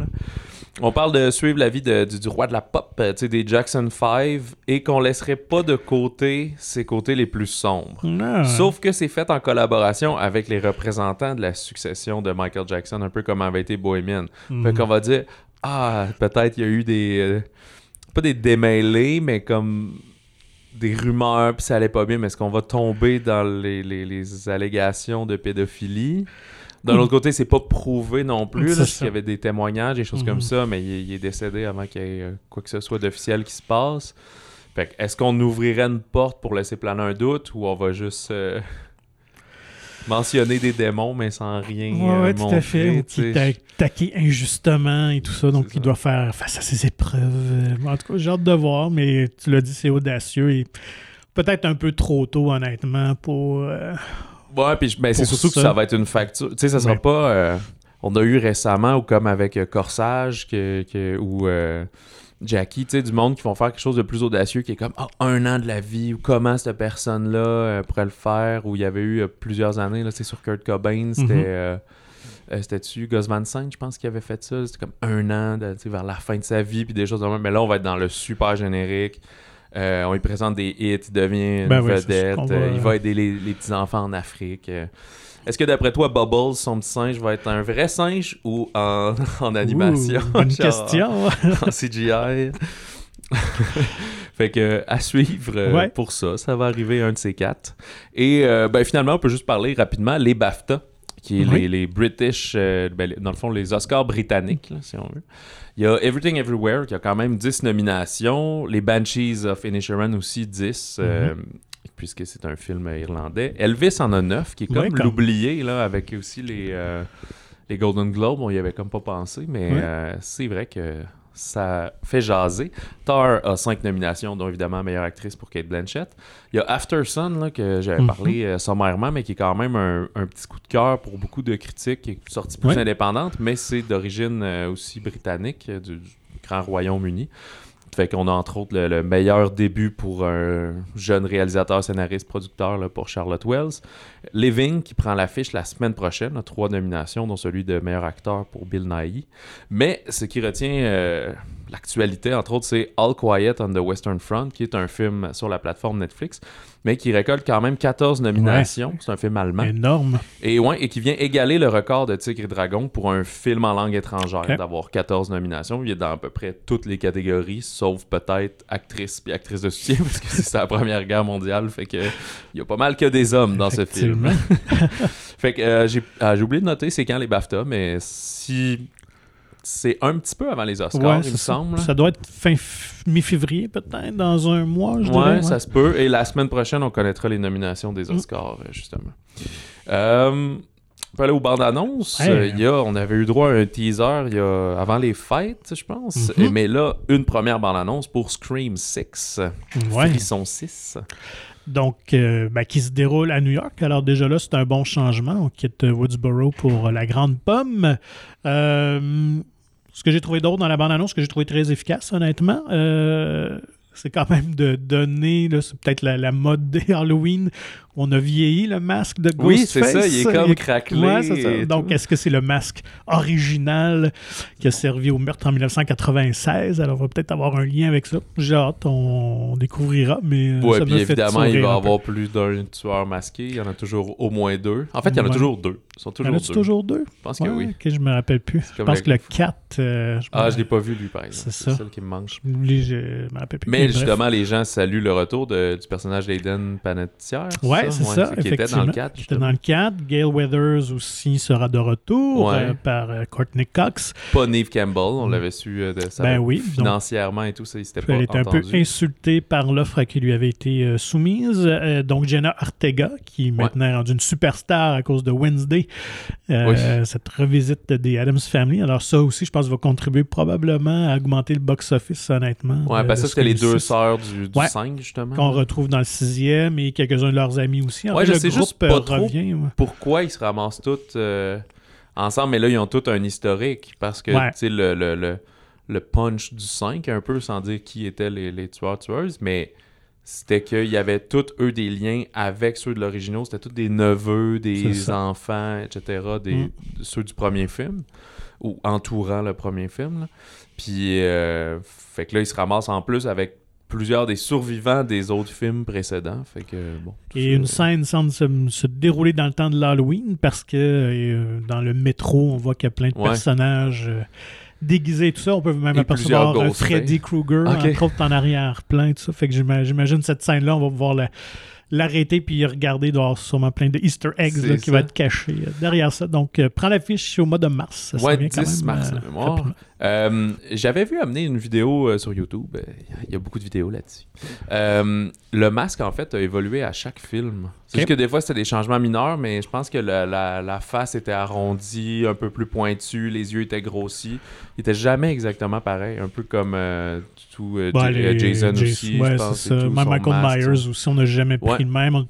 Speaker 2: On parle de suivre la vie de- du, du roi de la pop, des Jackson 5, et qu'on laisserait pas de côté ses côtés les plus sombres.
Speaker 1: Ah.
Speaker 2: Sauf que c'est fait en collaboration avec les représentants de la succession de Michael Jackson, un peu comme avait été Bohemian.
Speaker 1: Mhm.
Speaker 2: Fait qu'on va dire, ah, peut-être il y a eu des. euh, pas des démêlés, mais comme des rumeurs, puis ça allait pas bien, mais est-ce qu'on va tomber dans les, les- les allégations de pédophilie? D'un
Speaker 1: Mhm.
Speaker 2: autre côté, c'est pas prouvé non plus, parce qu'il y avait des témoignages, des choses
Speaker 1: Mhm.
Speaker 2: comme ça, mais il, il est décédé avant qu'il y ait euh, quoi que ce soit d'officiel qui se passe. Fait que, est-ce qu'on ouvrirait une porte pour laisser planer un doute ou on va juste euh, mentionner des démons mais sans rien
Speaker 1: Ouais,
Speaker 2: euh,
Speaker 1: ouais, tout
Speaker 2: montrer,
Speaker 1: à fait. Ou
Speaker 2: tu
Speaker 1: qui est attaqué injustement et tout ça. Donc, il
Speaker 2: ça.
Speaker 1: doit faire face à ses épreuves. Euh, En tout cas, j'ai hâte de voir, mais tu l'as dit, c'est audacieux et peut-être un peu trop tôt, honnêtement, pour. euh,
Speaker 2: Ouais, puis ben, c'est surtout que
Speaker 1: ça.
Speaker 2: ça va être une facture. Tu sais, ça sera
Speaker 1: Ouais.
Speaker 2: pas. euh, on a eu récemment, ou comme avec euh, Corsage, que, que- ou euh, Jackie, tu sais, du monde qui vont faire quelque chose de plus audacieux, qui est comme Ah, un an de la vie, ou comment cette personne-là euh, pourrait le faire, ou il y avait eu euh, plusieurs années, là, c'est sur Kurt Cobain, c'était.
Speaker 1: Mhm.
Speaker 2: euh, euh, C'était-tu Gus Van Sant, je pense, qui avait fait ça? C'était comme un an, de- vers la fin de sa vie, puis des choses comme ça. Mais là, on va être dans le super générique. On lui présente des hits, il devient une
Speaker 1: Ben c'est
Speaker 2: vedette.
Speaker 1: va-
Speaker 2: il va aider les, les petits-enfants en Afrique. Est-ce que d'après toi, Bubbles, son petit singe, va être un vrai singe ou en, en animation?
Speaker 1: ouh, bonne
Speaker 2: Genre,
Speaker 1: question.
Speaker 2: En CGI. fait que à suivre euh,
Speaker 1: Ouais.
Speaker 2: pour ça, ça va arriver un de ces quatre. Et euh, ben, finalement, on peut juste parler rapidement les BAFTA, qui est
Speaker 1: Oui.
Speaker 2: les, les British, euh, ben, dans le fond les Oscars britanniques, là, si on veut. Il y a Everything Everywhere qui a quand même 10 nominations, les Banshees of Inisherin aussi 10. euh, puisque c'est un film irlandais. Elvis en a 9, qui est comme l'oublié, là, avec aussi les, euh, les Golden Globes. On y avait comme pas pensé, mais euh, c'est vrai que ça fait jaser. Tar a cinq nominations, dont évidemment meilleure actrice pour Kate Blanchett. Il y a After Sun, là, que j'avais
Speaker 1: Mhm.
Speaker 2: parlé euh, sommairement, mais qui est quand même un, un petit coup de cœur pour beaucoup de critiques, qui est sortie plus
Speaker 1: Ouais.
Speaker 2: indépendante, mais c'est d'origine aussi britannique, du, du Grand Royaume-Uni. Fait qu'on a entre autres le, le meilleur début pour un jeune réalisateur, scénariste, producteur pour Charlotte Wells. Living qui prend l'affiche la semaine prochaine, a trois nominations, dont celui de meilleur acteur pour Bill Nighy. Mais ce qui retient euh, l'actualité, entre autres, c'est All Quiet on the Western Front, qui est un film sur la plateforme Netflix, mais qui récolte quand même 14 nominations. C'est un film allemand.
Speaker 1: Énorme.
Speaker 2: Et, ouais, et qui vient égaler le record de Tigre et Dragon pour un film en langue étrangère,
Speaker 1: Ok.
Speaker 2: d'avoir 14 nominations. Il est dans à peu près toutes les catégories, sauf peut-être actrice puis actrice de soutien, parce que c'est la Première Guerre mondiale, fait que il y a pas mal que des hommes dans ce film. Fait que euh, j'ai ah, j'ai oublié de noter c'est quand les BAFTA, mais si c'est un petit peu avant les Oscars,
Speaker 1: Ouais,
Speaker 2: il me semble.
Speaker 1: Ça doit être fin mi-février, peut-être, dans un mois, je
Speaker 2: Ouais,
Speaker 1: dirais.
Speaker 2: ça se peut. Et la semaine prochaine, on connaîtra les nominations des
Speaker 1: Mm.
Speaker 2: Oscars, euh, justement. Euh, on peut aller aux bandes annonces.
Speaker 1: Hey.
Speaker 2: Euh, il y a, on avait eu droit à un teaser il y a, avant les fêtes, je pense.
Speaker 1: Mhm.
Speaker 2: Et- mais là, une première bande annonce pour Scream 6.
Speaker 1: Ouais.
Speaker 2: Frisson 6.
Speaker 1: Donc, euh, ben, qui se déroule à New York. Alors, déjà là, c'est un bon changement. On quitte euh, Woodsboro pour euh, la Grande Pomme. Euh, ce que j'ai trouvé d'autre dans la bande-annonce, ce que j'ai trouvé très efficace, honnêtement, euh, c'est quand même de donner, c'est peut-être la, la mode des Halloween. On a vieilli le masque de Ghostface.
Speaker 2: Oui, c'est ça. Il est comme craquelé.
Speaker 1: Ouais, ça. Donc, est-ce que c'est le masque original qui a servi au meurtre en 1996? Alors, on va peut-être avoir un lien avec ça. J'ai hâte, on, découvrira, mais euh,
Speaker 2: Ouais,
Speaker 1: ça
Speaker 2: puis évidemment, il va y avoir plus d'un tueur masqué. Il y en a toujours au moins deux. En fait, il y en a
Speaker 1: Ouais.
Speaker 2: toujours deux. Ils sont
Speaker 1: Il y en
Speaker 2: deux.
Speaker 1: a toujours deux?
Speaker 2: Je pense que oui.
Speaker 1: ok, je me rappelle plus. Je pense
Speaker 2: le-
Speaker 1: que le 4... euh, je
Speaker 2: Ah, je l'ai pas vu, lui, par exemple.
Speaker 1: C'est
Speaker 2: C'est
Speaker 1: ça.
Speaker 2: celle qui me manque.
Speaker 1: Je me rappelle plus.
Speaker 2: Mais
Speaker 1: bref.
Speaker 2: justement, les gens saluent le retour de- du personnage d'Aiden Panettiere.
Speaker 1: Ouais, c'est ça,
Speaker 2: Qui était dans le
Speaker 1: effectivement.
Speaker 2: 4.
Speaker 1: Qui était dans le 4. Gail Weathers aussi sera de retour
Speaker 2: Ouais.
Speaker 1: euh, par euh, Courtney Cox.
Speaker 2: Pas Neve Campbell, on l'avait su euh, de ça.
Speaker 1: Ben oui, donc-
Speaker 2: Financièrement et tout ça, il s'était pas
Speaker 1: Elle était un peu insultée par l'offre qui lui avait été soumise. Donc, Jenna Ortega, qui maintenant est rendue une superstar à cause de Wednesday, cette revisite des Adams Family. Alors, ça aussi, je pense, va contribuer probablement à augmenter le box-office, honnêtement.
Speaker 2: Ouais, parce que c'était les deux
Speaker 1: 6,
Speaker 2: sœurs du, du
Speaker 1: Ouais.
Speaker 2: 5, justement.
Speaker 1: Qu'on retrouve dans le sixième et quelques-uns de leurs amis aussi. En
Speaker 2: Ouais,
Speaker 1: fait,
Speaker 2: je
Speaker 1: le
Speaker 2: sais
Speaker 1: groupe
Speaker 2: juste pas
Speaker 1: euh,
Speaker 2: trop.
Speaker 1: revient. ouais.
Speaker 2: Pourquoi ils se ramassent toutes euh, ensemble, mais là, ils ont tout un historique. Parce que,
Speaker 1: Ouais.
Speaker 2: tu sais, le, le, le, le punch du 5, un peu, sans dire qui étaient les, les tueurs-tueuses, mais c'était qu'il y avait tous, eux, des liens avec ceux de l'original. C'était tous des neveux, des enfants, etc., des,
Speaker 1: Mm.
Speaker 2: ceux du premier film, ou entourant le premier film. là. Puis, euh, fait que là, ils se ramassent en plus avec plusieurs des survivants des autres films précédents. Fait que, bon.
Speaker 1: Et
Speaker 2: ça-
Speaker 1: une scène semble se, se dérouler dans le temps de l'Halloween parce que euh, dans le métro, on voit qu'il y a plein de
Speaker 2: Ouais.
Speaker 1: personnages euh, déguisés et tout ça. On peut même
Speaker 2: Et
Speaker 1: apercevoir euh. Freddy Krueger,
Speaker 2: Ok.
Speaker 1: entre autres en arrière-plan, tout ça. Fait que j'ima- j'imagine cette scène-là, on va pouvoir la- l'arrêter puis regarder. Avoir sûrement plein de Easter eggs là, qui va être cachés euh, derrière ça. Donc, euh, prends l'affiche au mois de mars. Ça
Speaker 2: Ouais,
Speaker 1: vient quand
Speaker 2: 10
Speaker 1: même,
Speaker 2: mars,
Speaker 1: euh.
Speaker 2: Euh, J'avais vu amener une vidéo euh, sur YouTube. Il y a beaucoup de vidéos là-dessus. Euh, le masque, en fait, a évolué à chaque film. C'est juste que des fois, c'était des changements mineurs, mais je pense que la, la- la face était arrondie, un peu plus pointue, les yeux étaient grossis. Il était jamais exactement pareil. Un peu comme tout, euh,
Speaker 1: Bah,
Speaker 2: euh,
Speaker 1: les-
Speaker 2: Jason aussi,
Speaker 1: ouais,
Speaker 2: je pense.
Speaker 1: ça.
Speaker 2: tout,
Speaker 1: Michael
Speaker 2: masque,
Speaker 1: Myers aussi, on n'a jamais pris
Speaker 2: Ouais.
Speaker 1: le même. On,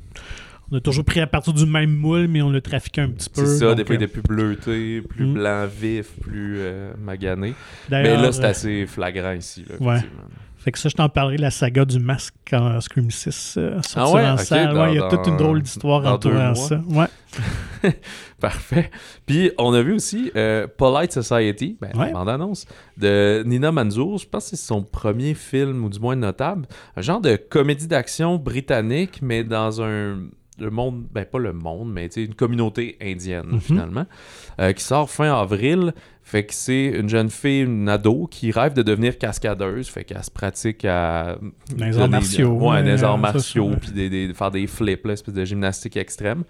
Speaker 1: on a toujours pris à partir du même moule, mais on l'a trafiqué un petit peu.
Speaker 2: C'est ça,
Speaker 1: donc,
Speaker 2: des fois, il
Speaker 1: euh,
Speaker 2: était plus bleuté, plus
Speaker 1: Mm.
Speaker 2: blanc vif, plus euh, magané. Mais là, c'est assez flagrant ici. Là, effectivement.
Speaker 1: Fait que ça, je t'en parlerai, la saga du masque quand Scream 6 euh, sortira
Speaker 2: Ah ouais?
Speaker 1: en
Speaker 2: Ok,
Speaker 1: salle.
Speaker 2: dans-
Speaker 1: Ouais, il y a toute une drôle d'histoire entourant ça. Ouais.
Speaker 2: Parfait. Puis on a vu aussi euh, Polite Society, ben,
Speaker 1: Ouais.
Speaker 2: bande-annonce, de Nina Manzour. Je pense que c'est son premier film, ou du moins notable. Un genre de comédie d'action britannique, mais dans un le monde, ben pas le monde, mais une communauté indienne
Speaker 1: Mhm.
Speaker 2: finalement, euh, qui sort fin avril. Fait que c'est une jeune fille, une ado, qui rêve de devenir cascadeuse. Fait qu'elle se pratique à.
Speaker 1: Les arts martiaux,
Speaker 2: Ouais, les arts martiaux, puis des, des- faire des flips, là, espèce de gymnastique extrême.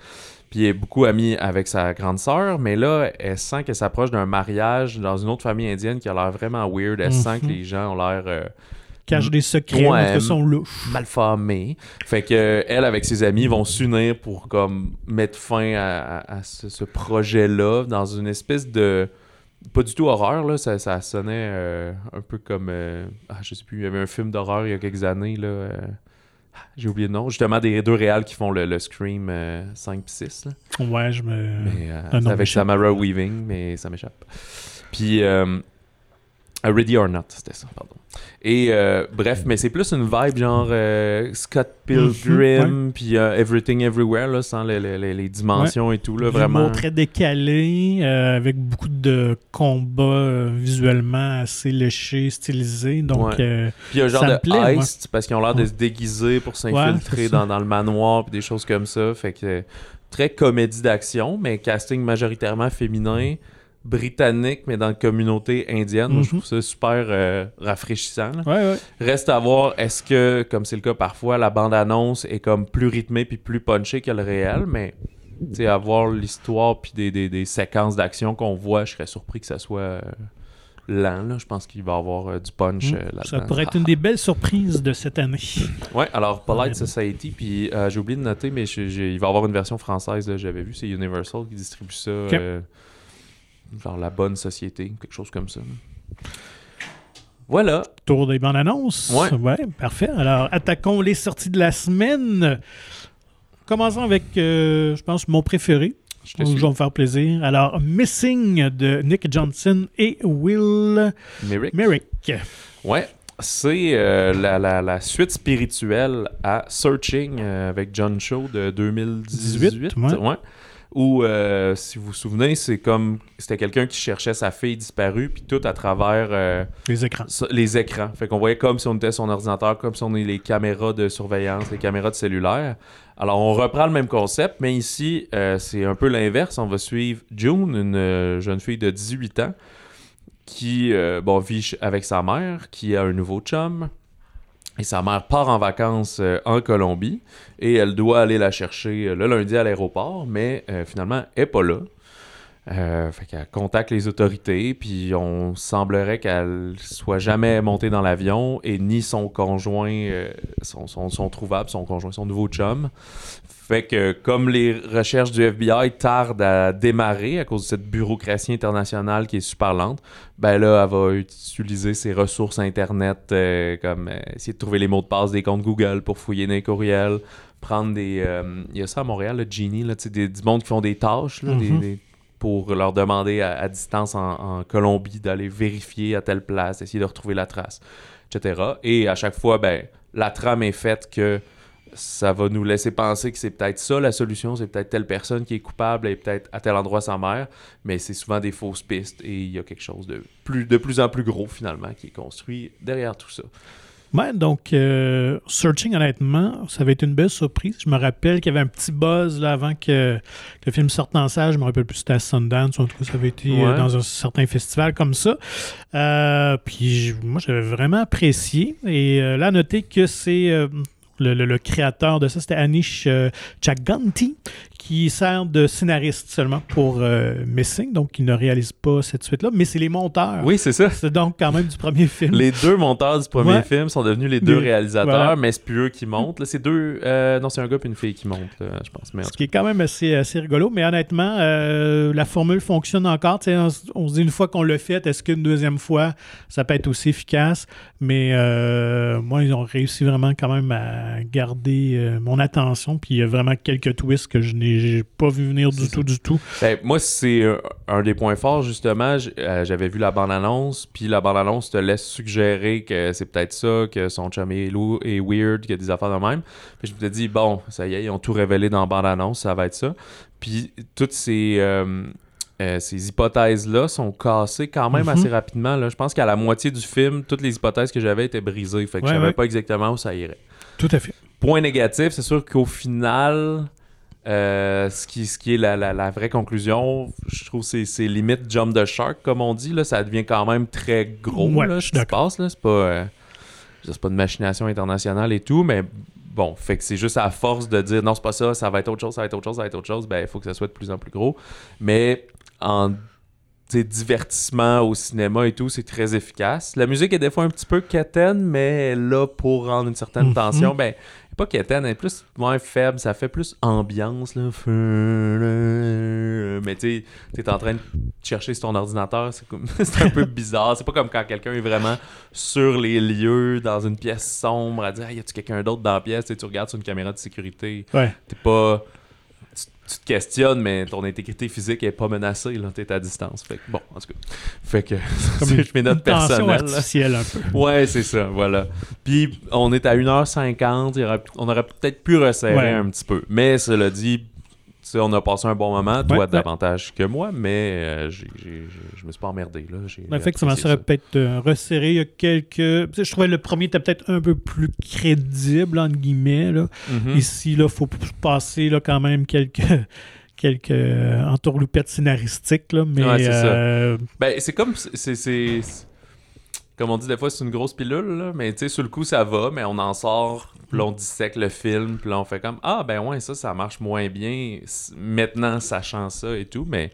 Speaker 2: Puis elle est beaucoup amie avec sa grande sœur, mais là, elle sent qu'elle s'approche d'un mariage dans une autre famille indienne qui a l'air vraiment weird. Elle sent que
Speaker 1: Mhm.
Speaker 2: les gens ont l'air euh,
Speaker 1: Cache des secrets,
Speaker 2: Ouais,
Speaker 1: sont louches.
Speaker 2: malformés. Fait que elle, avec ses amis, vont s'unir pour comme mettre fin à, à- à ce, ce projet-là dans une espèce de pas du tout horreur, là. Ça, ça sonnait euh, un peu comme. euh, ah, je sais plus, il y avait un film d'horreur il y a quelques années, là. euh, J'ai oublié le nom. Justement, des deux réals qui font le, le Scream euh, 5 puis 6. Là.
Speaker 1: Ouais, je me.
Speaker 2: Mais, c'est avec. Samara Weaving, mais ça m'échappe. Puis. Ready or Not, c'était ça, pardon. Et euh, bref, mais c'est plus une vibe genre euh, Scott Pilgrim, puis euh, Everything Everywhere, là, sans les, les- les- dimensions et tout, là, vraiment.
Speaker 1: très décalé, avec beaucoup de combats visuellement assez léchés, stylisés. Donc,
Speaker 2: Ouais. Puis il y a un genre de
Speaker 1: plaît,
Speaker 2: heist, parce qu'ils ont l'air de se déguiser pour s'infiltrer dans, dans le manoir, puis des choses comme ça. Fait que très comédie d'action, mais casting majoritairement féminin, britannique, mais dans la communauté indienne. Moi, je
Speaker 1: Mhm.
Speaker 2: trouve ça super euh, rafraîchissant. là.
Speaker 1: ouais, ouais.
Speaker 2: Reste à voir, est-ce que, comme c'est le cas parfois, la bande-annonce est comme plus rythmée puis plus punchée que le réel, mais tu sais, à voir l'histoire puis des, des- des séquences d'action qu'on voit, je serais surpris que ça soit euh, lent. là. Je pense qu'il va y avoir euh, du punch euh, là-dedans.
Speaker 1: Ça pourrait être une des belles surprises de cette année.
Speaker 2: Ouais, alors Polite. Society, puis euh, j'ai oublié de noter, mais il va y avoir une version française, j'avais vu, c'est Universal qui distribue ça. Genre La Bonne Société, quelque chose comme ça. Voilà.
Speaker 1: Tour des bandes annonces.
Speaker 2: Ouais.
Speaker 1: parfait. Alors, attaquons les sorties de la semaine. Commençons avec, euh, je pense, mon préféré.
Speaker 2: Je
Speaker 1: Je vais me faire plaisir. Alors, Missing de Nick Johnson et Will
Speaker 2: Merrick.
Speaker 1: Merrick.
Speaker 2: Ouais, c'est euh, la, la- la suite spirituelle à Searching euh, avec John Cho de 2018.
Speaker 1: 18, ouais.
Speaker 2: Où, euh, si vous vous souvenez, c'est comme c'était quelqu'un qui cherchait sa fille disparue, puis tout à travers euh,
Speaker 1: Les écrans.
Speaker 2: les écrans. Fait qu'on voyait comme si on était son ordinateur, comme si on est les caméras de surveillance, les caméras de cellulaire. Alors on reprend le même concept, mais ici euh, c'est un peu l'inverse. On va suivre June, une jeune fille de 18 ans qui bon, vit avec sa mère, qui a un nouveau chum. Et sa mère part en vacances euh, en Colombie et elle doit aller la chercher euh, le lundi à l'aéroport, mais euh, finalement, elle n'est pas là. Fait qu'elle contacte les autorités, puis on semblerait qu'elle soit jamais montée dans l'avion et ni son conjoint sont trouvables, son conjoint, son nouveau chum. Fait que comme les recherches du FBI tardent à démarrer à cause de cette bureaucratie internationale qui est super lente, ben là, elle va utiliser ses ressources internet euh, comme euh, essayer de trouver les mots de passe des comptes Google pour fouiller dans les courriels, prendre des... euh, Il y a ça à Montréal, le Genie, là, des, du monde qui font des tâches, là, des-
Speaker 1: Mhm.
Speaker 2: des- pour leur demander à, à distance en, en Colombie d'aller vérifier à telle place, essayer de retrouver la trace, etc. Et à chaque fois, ben, la trame est faite que ça va nous laisser penser que c'est peut-être ça la solution, c'est peut-être telle personne qui est coupable et peut-être à tel endroit sa mère, mais c'est souvent des fausses pistes et il y a quelque chose de plus, de plus en plus gros finalement qui est construit derrière tout ça.
Speaker 1: Ouais, donc, euh, Searching, honnêtement, ça avait été une belle surprise. Je me rappelle qu'il y avait un petit buzz là, avant que, le film sorte en salle. Je me rappelle plus si c'était à Sundance ou en tout cas, ça avait été euh, dans un certain festival comme ça. Euh, puis, moi, j'avais vraiment apprécié. Et là, noter que c'est. Le créateur de ça, c'était Anish euh, Chaganti, qui sert de scénariste seulement pour euh, Missing, donc il ne réalise pas cette suite-là, mais c'est les monteurs.
Speaker 2: Oui, c'est ça.
Speaker 1: C'est donc quand même du premier film.
Speaker 2: Les deux monteurs du premier
Speaker 1: Ouais.
Speaker 2: film sont devenus les deux réalisateurs,
Speaker 1: voilà.
Speaker 2: mais c'est plus eux qui montent. Là, c'est deux. euh, non, c'est un gars et une fille qui montent, là, je pense. Mais
Speaker 1: Ce qui est quand même assez, assez rigolo, mais honnêtement, euh, la formule fonctionne encore. On, se dit une fois qu'on l'a fait, est-ce qu'une deuxième fois, ça peut être aussi efficace? Mais euh, moi, ils ont réussi vraiment quand même à garder euh, mon attention. Puis il y a vraiment quelques twists que je n'ai j'ai pas vu venir du tout, du tout.
Speaker 2: Ben, moi, c'est un, un des points forts, justement. Euh, J'avais vu la bande-annonce, puis la bande-annonce te laisse suggérer que c'est peut-être ça, que son chum est lourd et weird, qu'il y a des affaires de même. Puis je me suis dit, bon, ça y est, ils ont tout révélé dans la bande-annonce, ça va être ça. Puis toutes ces, euh, euh, ces hypothèses-là sont cassées quand même
Speaker 1: Mhm.
Speaker 2: assez rapidement. Là. Je pense qu'à la moitié du film, toutes les hypothèses que j'avais étaient brisées. Fait que
Speaker 1: Ouais,
Speaker 2: je savais
Speaker 1: ouais.
Speaker 2: pas exactement où ça irait.
Speaker 1: Tout à fait.
Speaker 2: Point négatif, c'est sûr qu'au final, euh, ce, qui, ce qui est la, la- la vraie conclusion, je trouve que c'est- limite jump the shark, comme on dit. Là, ça devient quand même très gros.
Speaker 1: Ouais,
Speaker 2: là,
Speaker 1: je
Speaker 2: ce
Speaker 1: suis
Speaker 2: qui se
Speaker 1: d'accord.
Speaker 2: C'est pas, euh, pas une machination internationale et tout, mais bon, fait que c'est juste à force de dire non, c'est pas ça, ça va être autre chose, ça va être autre chose, ça va être autre chose, ben il faut que ça soit de plus en plus gros. Mais en divertissement au cinéma et tout, c'est très efficace. La musique est des fois un petit peu quétaine, mais là, pour rendre une certaine
Speaker 1: Mhm.
Speaker 2: tension, ben, pas quétaine, elle est plus moins faible, ça fait plus ambiance, là. Mais tu t'es en train de chercher sur ton ordinateur, c'est un peu bizarre. C'est pas comme quand quelqu'un est vraiment sur les lieux, dans une pièce sombre, à dire, hey, y a-tu quelqu'un d'autre dans la pièce? Sais, tu regardes sur une caméra de sécurité,
Speaker 1: Ouais.
Speaker 2: t'es pas. Tu, te questionnes, mais ton intégrité physique est pas menacée, là. T'es à distance. Fait que, bon, en tout cas. Fait que,
Speaker 1: Comme une,
Speaker 2: mes notes
Speaker 1: une tension
Speaker 2: personnelles. là.
Speaker 1: artificielle un peu.
Speaker 2: Ouais, c'est ça, voilà. Puis on est à 1h50, il y aurait- on aurait peut-être pu resserrer
Speaker 1: Ouais.
Speaker 2: un petit peu. Mais cela dit, on a passé un bon moment, toi
Speaker 1: Ouais, ouais.
Speaker 2: davantage que moi, mais euh, j'ai- j'ai- j'ai- je me suis pas emmerdé. Là.
Speaker 1: Effectivement, ça aurait peut-être euh, resserré. Il y a quelques. Je trouvais le premier était peut-être un peu plus crédible, entre guillemets. Là.
Speaker 2: Mhm.
Speaker 1: Ici, il faut passer là, quand même quelques, quelques euh, entourloupettes scénaristiques. Là, mais
Speaker 2: Ouais, c'est ça.
Speaker 1: euh,
Speaker 2: Ben, c'est comme. c'est- c'est- c'est- Comme on dit des fois, c'est une grosse pilule, là, mais tu sais, sur le coup, ça va, mais on en sort, puis on dissèque le film, puis là, on fait comme Ah, ben ouais, ça, ça marche moins bien, maintenant, sachant ça et tout, mais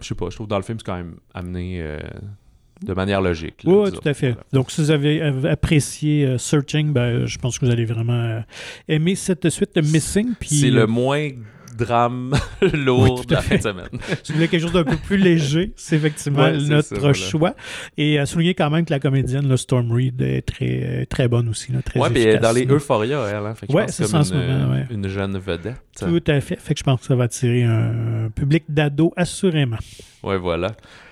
Speaker 2: je sais pas, je trouve que dans le film, c'est quand même amené euh, de manière logique. là,
Speaker 1: oui, tout à fait.
Speaker 2: Voilà.
Speaker 1: Donc, si vous avez euh, apprécié euh, Searching, ben, je pense que vous allez vraiment euh, aimer cette suite de Missing. Puis,
Speaker 2: C'est le moins drame lourd
Speaker 1: Oui,
Speaker 2: de la fin de semaine.
Speaker 1: Si vous voulez quelque chose d'un peu plus léger, c'est effectivement
Speaker 2: Ouais,
Speaker 1: notre
Speaker 2: ça, voilà.
Speaker 1: choix. Et à souligner quand même que la comédienne, là, Storm Reed, est très, très bonne aussi. Là, très
Speaker 2: Ouais, puis
Speaker 1: efficace,
Speaker 2: dans les. Euphoria, elle. Hein, fait que je
Speaker 1: Ouais, c'est ça en ce
Speaker 2: une,
Speaker 1: moment, ouais.
Speaker 2: une jeune vedette.
Speaker 1: Tout à fait. Fait que je pense que ça va attirer un public d'ados, assurément.
Speaker 2: Ouais, voilà.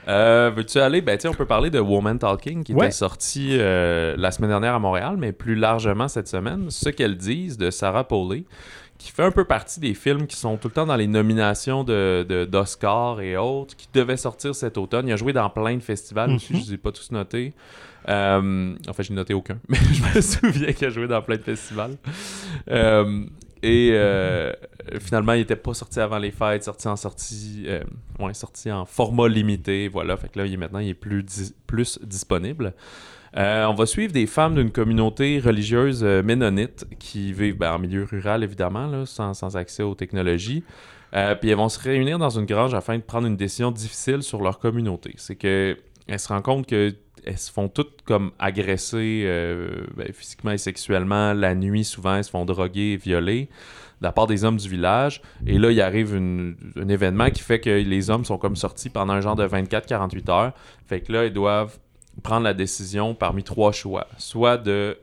Speaker 2: Euh, Veux-tu aller? Ben, on peut parler de Woman Talking qui
Speaker 1: Ouais.
Speaker 2: était sorti euh, la semaine dernière à Montréal, mais plus largement cette semaine. Ce qu'elles disent de Sarah Polley, qui fait un peu partie des films qui sont tout le temps dans les nominations de, de- d'Oscar et autres, qui devaient sortir cet automne. Il a joué dans plein de festivals aussi,
Speaker 1: Mhm.
Speaker 2: je ne les ai pas tous notés. Euh, en fait, je n'ai noté aucun, mais je me souviens qu'il a joué dans plein de festivals. Euh, et euh, finalement, il n'était pas sorti avant les fêtes, sorti en sortie, ouais, sorti en format limité, voilà. Fait que là, il est maintenant, il est plus, plus disponible. Euh, on va suivre des femmes d'une communauté religieuse euh, ménonite qui vivent ben, en milieu rural, évidemment, sans, accès aux technologies. Euh, puis elles vont se réunir dans une grange afin de prendre une décision difficile sur leur communauté. C'est que elles se rendent compte que elles se font toutes comme agresser ben, physiquement et sexuellement la nuit. Souvent, elles se font droguer et violer de la part des hommes du village. Et là, il arrive un événement qui fait que les hommes sont comme sortis pendant un genre de 24-48 heures. Fait que là, ils doivent prendre la décision parmi trois choix. Soit de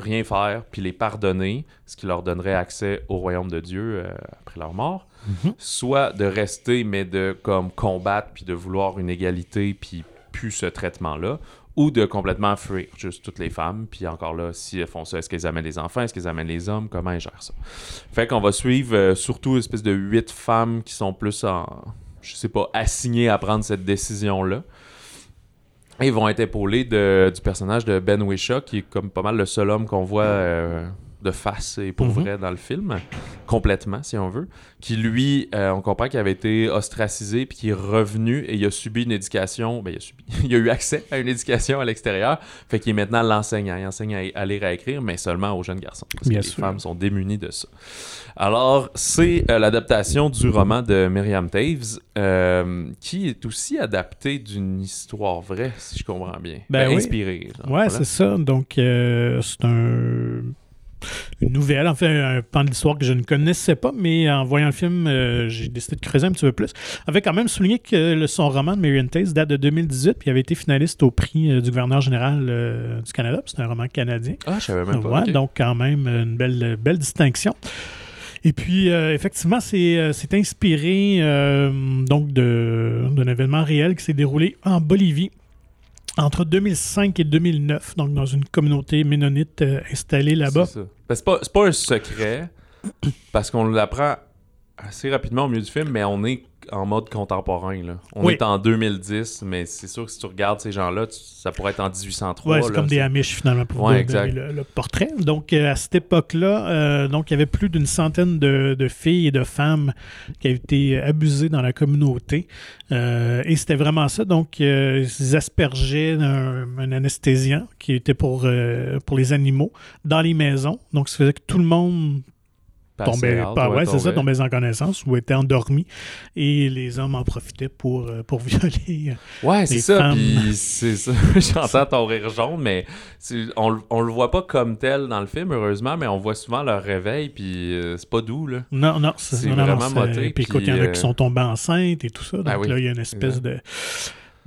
Speaker 2: rien faire puis les pardonner, ce qui leur donnerait accès au royaume de Dieu euh, après leur mort.
Speaker 1: Mhm.
Speaker 2: Soit de rester, mais de comme combattre puis de vouloir une égalité puis plus ce traitement-là. Ou de complètement fuir juste toutes les femmes. Puis encore là, si elles font ça, est-ce qu'elles amènent les enfants? Est-ce qu'elles amènent les hommes? Comment elles gèrent ça? Fait qu'on va suivre euh, surtout une espèce de huit femmes qui sont plus en, je sais pas, assignées à prendre cette décision-là. Ils vont être épaulés de- du personnage de Ben Wishaw, qui est comme pas mal le seul homme qu'on voit euh, de face et pour
Speaker 1: Mhm.
Speaker 2: vrai dans le film, complètement si on veut, qui lui, euh, on comprend qu'il avait été ostracisé puis qui est revenu et il a subi une éducation, ben il a subi, il a eu accès à une éducation à l'extérieur, fait qu'il est maintenant l'enseignant, il enseigne à, à lire et à écrire, mais seulement aux jeunes garçons, parce
Speaker 1: Bien
Speaker 2: que les femmes sont démunies de ça. Alors, c'est euh, l'adaptation du roman de Myriam Taves, euh, qui est aussi adapté d'une histoire vraie, si je comprends bien.
Speaker 1: Ben oui.
Speaker 2: inspirée. genre,
Speaker 1: Ouais,
Speaker 2: voilà.
Speaker 1: c'est ça. Donc, c'est un, une nouvelle, en fait, un pan de l'histoire que je ne connaissais pas, mais en voyant le film, euh, j'ai décidé de creuser un petit peu plus. Avec quand même souligné que le, son roman de Marion Taze date de 2018, puis il avait été finaliste au prix euh, du gouverneur général euh, du Canada. puis C'est un roman canadien.
Speaker 2: Ah, je savais même pas.
Speaker 1: Ouais. Donc, quand même, une belle, belle distinction. Et puis, euh, effectivement, c'est euh, inspiré euh, donc d'un événement réel qui s'est déroulé en Bolivie entre 2005 et 2009, donc dans une communauté ménonite euh, installée là-bas.
Speaker 2: C'est ça. Ben, c'est pas, c'est pas un secret, parce qu'on l'apprend assez rapidement au milieu du film, mais on est en mode contemporain. Là. On
Speaker 1: Oui.
Speaker 2: est en 2010, mais c'est sûr que si tu regardes ces gens-là, ça pourrait être en 1803.
Speaker 1: Ouais, c'est comme des Amish finalement pour
Speaker 2: Ouais,
Speaker 1: vous
Speaker 2: exact.
Speaker 1: donner le, le portrait. Donc euh, à cette époque-là, euh, donc il y avait plus d'une centaine de, de filles et de femmes qui avaient été abusées dans la communauté. Euh, et c'était vraiment ça. Donc ils aspergeaient un, un anesthésiant qui était pour, pour les animaux dans les maisons. Donc ça faisait que tout le monde pas,
Speaker 2: ouais,
Speaker 1: ouais, c'est ça,
Speaker 2: tombaient
Speaker 1: en connaissance ou étaient endormis. Et les hommes en profitaient pour, euh, pour violer.
Speaker 2: Ouais, c'est ça. c'est ça. J'entends ton rire jaune, mais on, on le voit pas comme tel dans le film, heureusement, mais on voit souvent leur réveil, puis euh, c'est pas doux, là.
Speaker 1: Non, non, c'est non, non,
Speaker 2: vraiment
Speaker 1: c'est-
Speaker 2: moté,
Speaker 1: Puis écoute, il y en a
Speaker 2: puis, euh,
Speaker 1: qui sont tombés enceintes et tout ça. Donc
Speaker 2: Ah oui,
Speaker 1: là, il y a une espèce
Speaker 2: exact.
Speaker 1: de,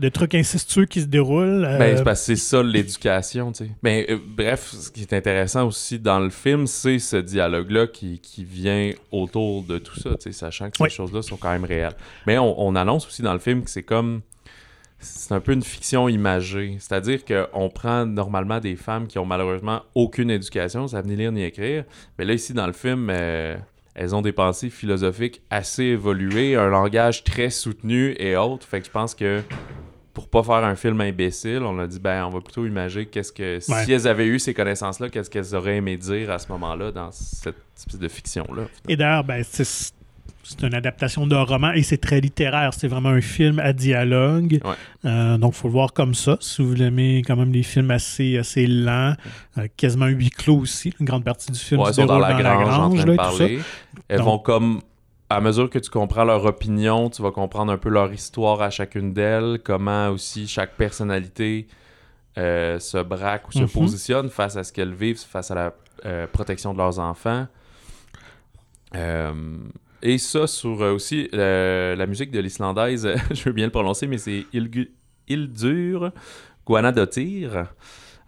Speaker 1: de truc incestueux qui se déroule. euh,
Speaker 2: Ben, c'est parce que c'est ça l'éducation, tu sais. Mais euh, bref, ce qui est intéressant aussi dans le film, c'est ce dialogue-là qui, qui vient autour de tout ça, tu sais, sachant que ces
Speaker 1: Oui.
Speaker 2: choses-là sont quand même réelles. Mais on, on annonce aussi dans le film que c'est comme. C'est un peu une fiction imagée. C'est-à-dire qu'on prend normalement des femmes qui ont malheureusement aucune éducation, savent ni lire ni écrire. Mais là, ici, dans le film, euh, elles ont des pensées philosophiques assez évoluées, un langage très soutenu et autres. Fait que je pense que pour pas faire un film imbécile, on a dit ben on va plutôt imaginer qu'est-ce que
Speaker 1: Ouais.
Speaker 2: si elles avaient eu ces connaissances-là, qu'est-ce qu'elles auraient aimé dire à ce moment-là dans cette espèce de fiction-là.
Speaker 1: Et d'ailleurs, ben, c'est c'est une adaptation d'un roman et c'est très littéraire. C'est vraiment un film à dialogue.
Speaker 2: Ouais.
Speaker 1: Euh, donc, il faut le voir comme ça. Si vous aimez quand même des films assez, assez lents, euh, quasiment huis clos aussi. Une grande partie du film
Speaker 2: Ouais, elles
Speaker 1: se
Speaker 2: sont dans la grange, en train
Speaker 1: là,
Speaker 2: de
Speaker 1: et tout ça.
Speaker 2: parler. Elles
Speaker 1: Donc-
Speaker 2: vont comme à mesure que tu comprends leur opinion, tu vas comprendre un peu leur histoire à chacune d'elles, comment aussi chaque personnalité euh, se braque ou se
Speaker 1: Mhm.
Speaker 2: positionne face à ce qu'elles vivent, face à la euh, protection de leurs enfants. Euh, et ça sur aussi la musique de l'islandaise, je veux bien le prononcer, mais c'est Ilgu- Hildur Guanadottir,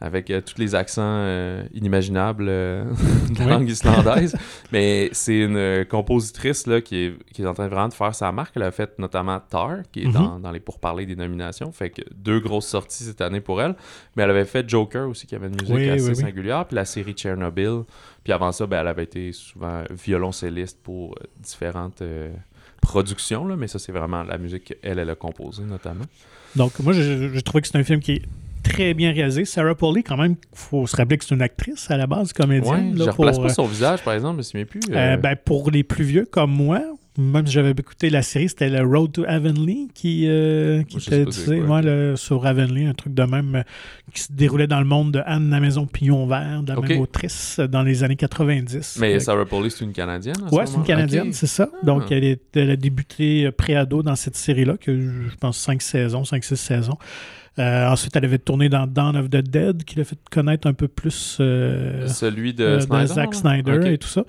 Speaker 2: avec euh, tous les accents euh, inimaginables euh, de la
Speaker 1: Oui.
Speaker 2: langue islandaise. mais c'est une compositrice là, qui, est, qui est en train vraiment de faire sa marque. Elle a fait notamment Tar, qui est
Speaker 1: Mhm.
Speaker 2: dans, dans les pourparlers des nominations. Fait que deux grosses sorties cette année pour elle. Mais elle avait fait Joker aussi, qui avait une musique
Speaker 1: Oui,
Speaker 2: assez
Speaker 1: oui,
Speaker 2: singulière. Puis la série Chernobyl. Puis avant ça, ben, elle avait été souvent violoncelliste pour différentes productions. Là, mais ça, c'est vraiment la musique qu'elle, elle a composée notamment.
Speaker 1: Donc, moi, j'ai trouvé que c'est un film qui est très bien réalisé. Sarah Pauli, quand même, il faut se rappeler que c'est une actrice à la base,
Speaker 2: Ouais,
Speaker 1: comédienne.
Speaker 2: je
Speaker 1: là,
Speaker 2: replace
Speaker 1: pour,
Speaker 2: pas
Speaker 1: euh,
Speaker 2: son visage, par exemple, je me souviens plus.
Speaker 1: Euh,
Speaker 2: euh,
Speaker 1: ben, pour les plus vieux comme moi, même si j'avais écouté la série, c'était le Road to Avonlea qui, euh, qui
Speaker 2: Je
Speaker 1: était
Speaker 2: pas
Speaker 1: ouais,
Speaker 2: ok.
Speaker 1: le- sur Avonlea, un truc de même euh, qui se déroulait dans le monde de Anne la Maison Pignon Vert, de la
Speaker 2: Ok.
Speaker 1: même autrice, euh, dans les années 90.
Speaker 2: mais
Speaker 1: Euh,
Speaker 2: Sarah Pauli, c'est une Canadienne ce
Speaker 1: Ouais, c'est une? Canadienne, c'est ça.
Speaker 2: Ah.
Speaker 1: Donc, elle, est- elle a débuté euh, pré-ado dans cette série-là, que je pense 5 saisons, 5-6 saisons. Euh, ensuite, elle avait tourné dans Dawn of the Dead, qui l'a fait connaître un peu plus euh,
Speaker 2: Celui de
Speaker 1: euh,
Speaker 2: Snyder.
Speaker 1: Zack
Speaker 2: là?
Speaker 1: Snyder
Speaker 2: Ok.
Speaker 1: et tout ça.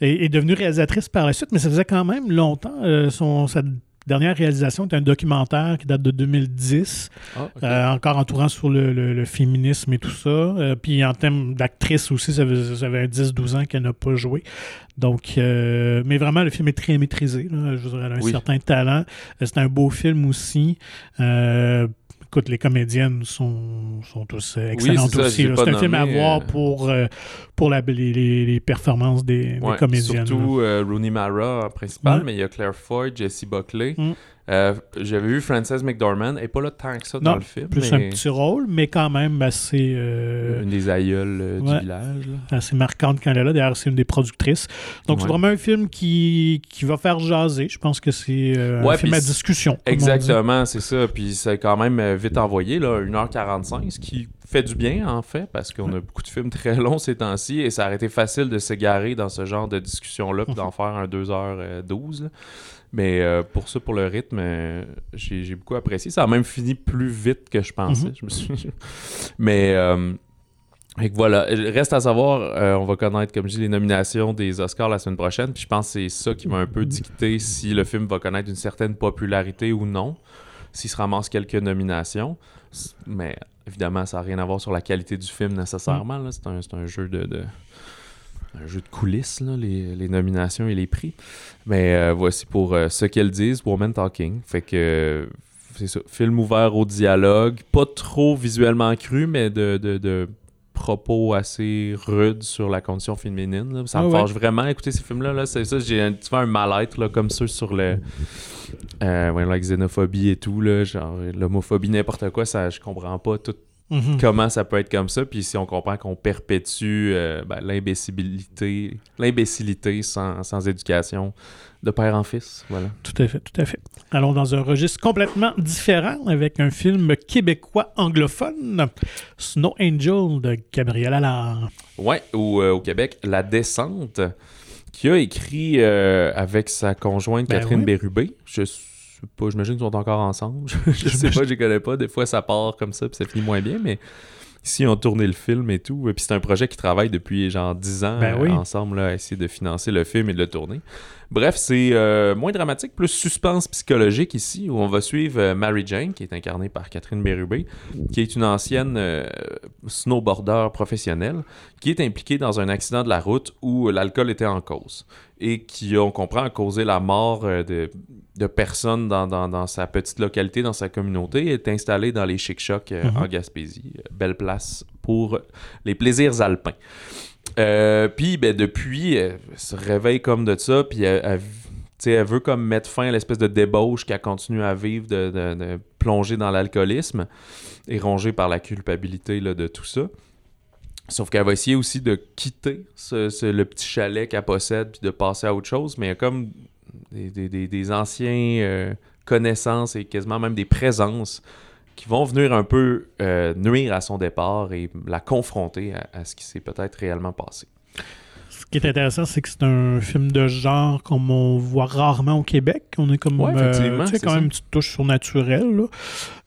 Speaker 1: Et est devenue réalisatrice par la suite, mais ça faisait quand même longtemps. euh, son, sa dernière réalisation était un documentaire qui date de 2010,
Speaker 2: Ah, ok.
Speaker 1: euh, encore entourant sur le, le- le féminisme et tout ça. Euh, puis en termes d'actrice aussi, ça fait 10-12 ans qu'elle n'a pas joué. Donc, euh, mais vraiment, le film est très maîtrisé. là. Je dire, elle a un
Speaker 2: Oui.
Speaker 1: certain talent. C'est un beau film aussi. Euh, écoute, les comédiennes sont, sont tous euh, excellentes aussi. C'est un film à voir
Speaker 2: euh,
Speaker 1: pour, euh, pour la- les, performances des, des
Speaker 2: Ouais,
Speaker 1: comédiennes. là.
Speaker 2: Surtout euh, Rooney Mara principal,
Speaker 1: Ouais.
Speaker 2: mais il y a Claire Foy, Jessie Buckley.
Speaker 1: Mm.
Speaker 2: Euh, J'avais vu Frances McDormand, elle n'est pas là tant que ça
Speaker 1: Non,
Speaker 2: dans le film.
Speaker 1: Plus
Speaker 2: mais
Speaker 1: un petit rôle, mais quand même assez, euh,
Speaker 2: une des aïeules euh,
Speaker 1: ouais.
Speaker 2: du village. là.
Speaker 1: assez marquante quand elle est là. D'ailleurs, c'est une des productrices. Donc, c'est vraiment un film qui, qui va faire jaser. Je pense que c'est
Speaker 2: Ouais,
Speaker 1: un film à discussion.
Speaker 2: Exactement, c'est ça. Puis c'est quand même vite envoyé, là, 1h45, ce qui fait du bien, en fait, parce qu'on a beaucoup de films très longs ces temps-ci, et ça aurait été facile de s'égarer dans ce genre de discussion-là, puis d'en faire un 2h12. Mais euh, pour ça, pour le rythme, euh, j'ai j'ai beaucoup apprécié. Ça a même fini plus vite que je pensais.
Speaker 1: Mhm.
Speaker 2: je me suis... Mais... euh, voilà, reste à savoir, on va connaître, comme je dis, les nominations des Oscars la semaine prochaine. Puis je pense que c'est ça qui va un peu dicter si le film va connaître une certaine popularité ou non, s'il se ramasse quelques nominations. Mais évidemment, ça n'a rien à voir sur la qualité du film nécessairement. là. C'est un, c'est un jeu de, de- un jeu de coulisses, là, les, les nominations et les prix. Mais euh, voici pour euh, ce qu'elles disent, Woman Talking. Fait que c'est ça, film ouvert au dialogue, pas trop visuellement cru, mais de, de, de propos assez rudes sur la condition féminine. là. Ça me
Speaker 1: Ah ouais.
Speaker 2: fâche vraiment écouter ces films-là. Là. C'est ça, j'ai un petit peu un mal-être là, comme ceux sur le. Euh, ouais, la xénophobie et tout, là, genre l'homophobie, n'importe quoi, ça, je comprends pas tout
Speaker 1: Mhm.
Speaker 2: comment ça peut être comme ça. Puis si on comprend qu'on perpétue euh, ben, l'imbécilité, l'imbécilité sans, sans éducation de père en fils. Voilà.
Speaker 1: Tout à fait, tout à fait. Allons dans un registre complètement différent avec un film québécois anglophone, Snow Angel de Gabriel Allard.
Speaker 2: Ouais, ou euh, au Québec, La Descente. qui a écrit euh, avec sa conjointe
Speaker 1: Ben
Speaker 2: Catherine
Speaker 1: oui.
Speaker 2: Bérubé. Je sais pas, j'imagine qu'ils sont encore ensemble. je sais pas, je les connais pas. Des fois, ça part comme ça, puis ça finit moins bien, mais ici, ils ont tourné le film et tout. Puis c'est un projet qui travaille depuis genre 10 ans
Speaker 1: Ben oui.
Speaker 2: ensemble là, à essayer de financer le film et de le tourner. Bref, c'est euh, moins dramatique, plus suspense psychologique ici, où on va suivre euh, Mary Jane, qui est incarnée par Catherine Bérubé, qui est une ancienne euh, snowboarder professionnelle, qui est impliquée dans un accident de la route où l'alcool était en cause et qui, on comprend, a causé la mort de, de personnes dans, dans- dans sa petite localité, dans sa communauté, et est installée dans les chic-chocs
Speaker 1: Mhm.
Speaker 2: en Gaspésie. Belle place pour les plaisirs alpins. Euh, puis, ben, depuis, elle se réveille comme de ça, puis elle, veut comme mettre fin à l'espèce de débauche qu'elle continue à vivre, de, plonger dans l'alcoolisme, et rongée par la culpabilité là, de tout ça. Sauf qu'elle va essayer aussi de quitter ce- le petit chalet qu'elle possède, puis de passer à autre chose, mais il y a comme des- des anciens euh, connaissances et quasiment même des présences qui vont venir un peu euh, nuire à son départ et la confronter à, à ce qui s'est peut-être réellement passé.
Speaker 1: Ce qui est intéressant, c'est que c'est un film de genre comme on voit rarement au Québec. On est comme.
Speaker 2: Ouais,
Speaker 1: euh,
Speaker 2: effectivement,
Speaker 1: tu sais,
Speaker 2: c'est
Speaker 1: quand
Speaker 2: ça.
Speaker 1: même une petite touche surnaturelle. là.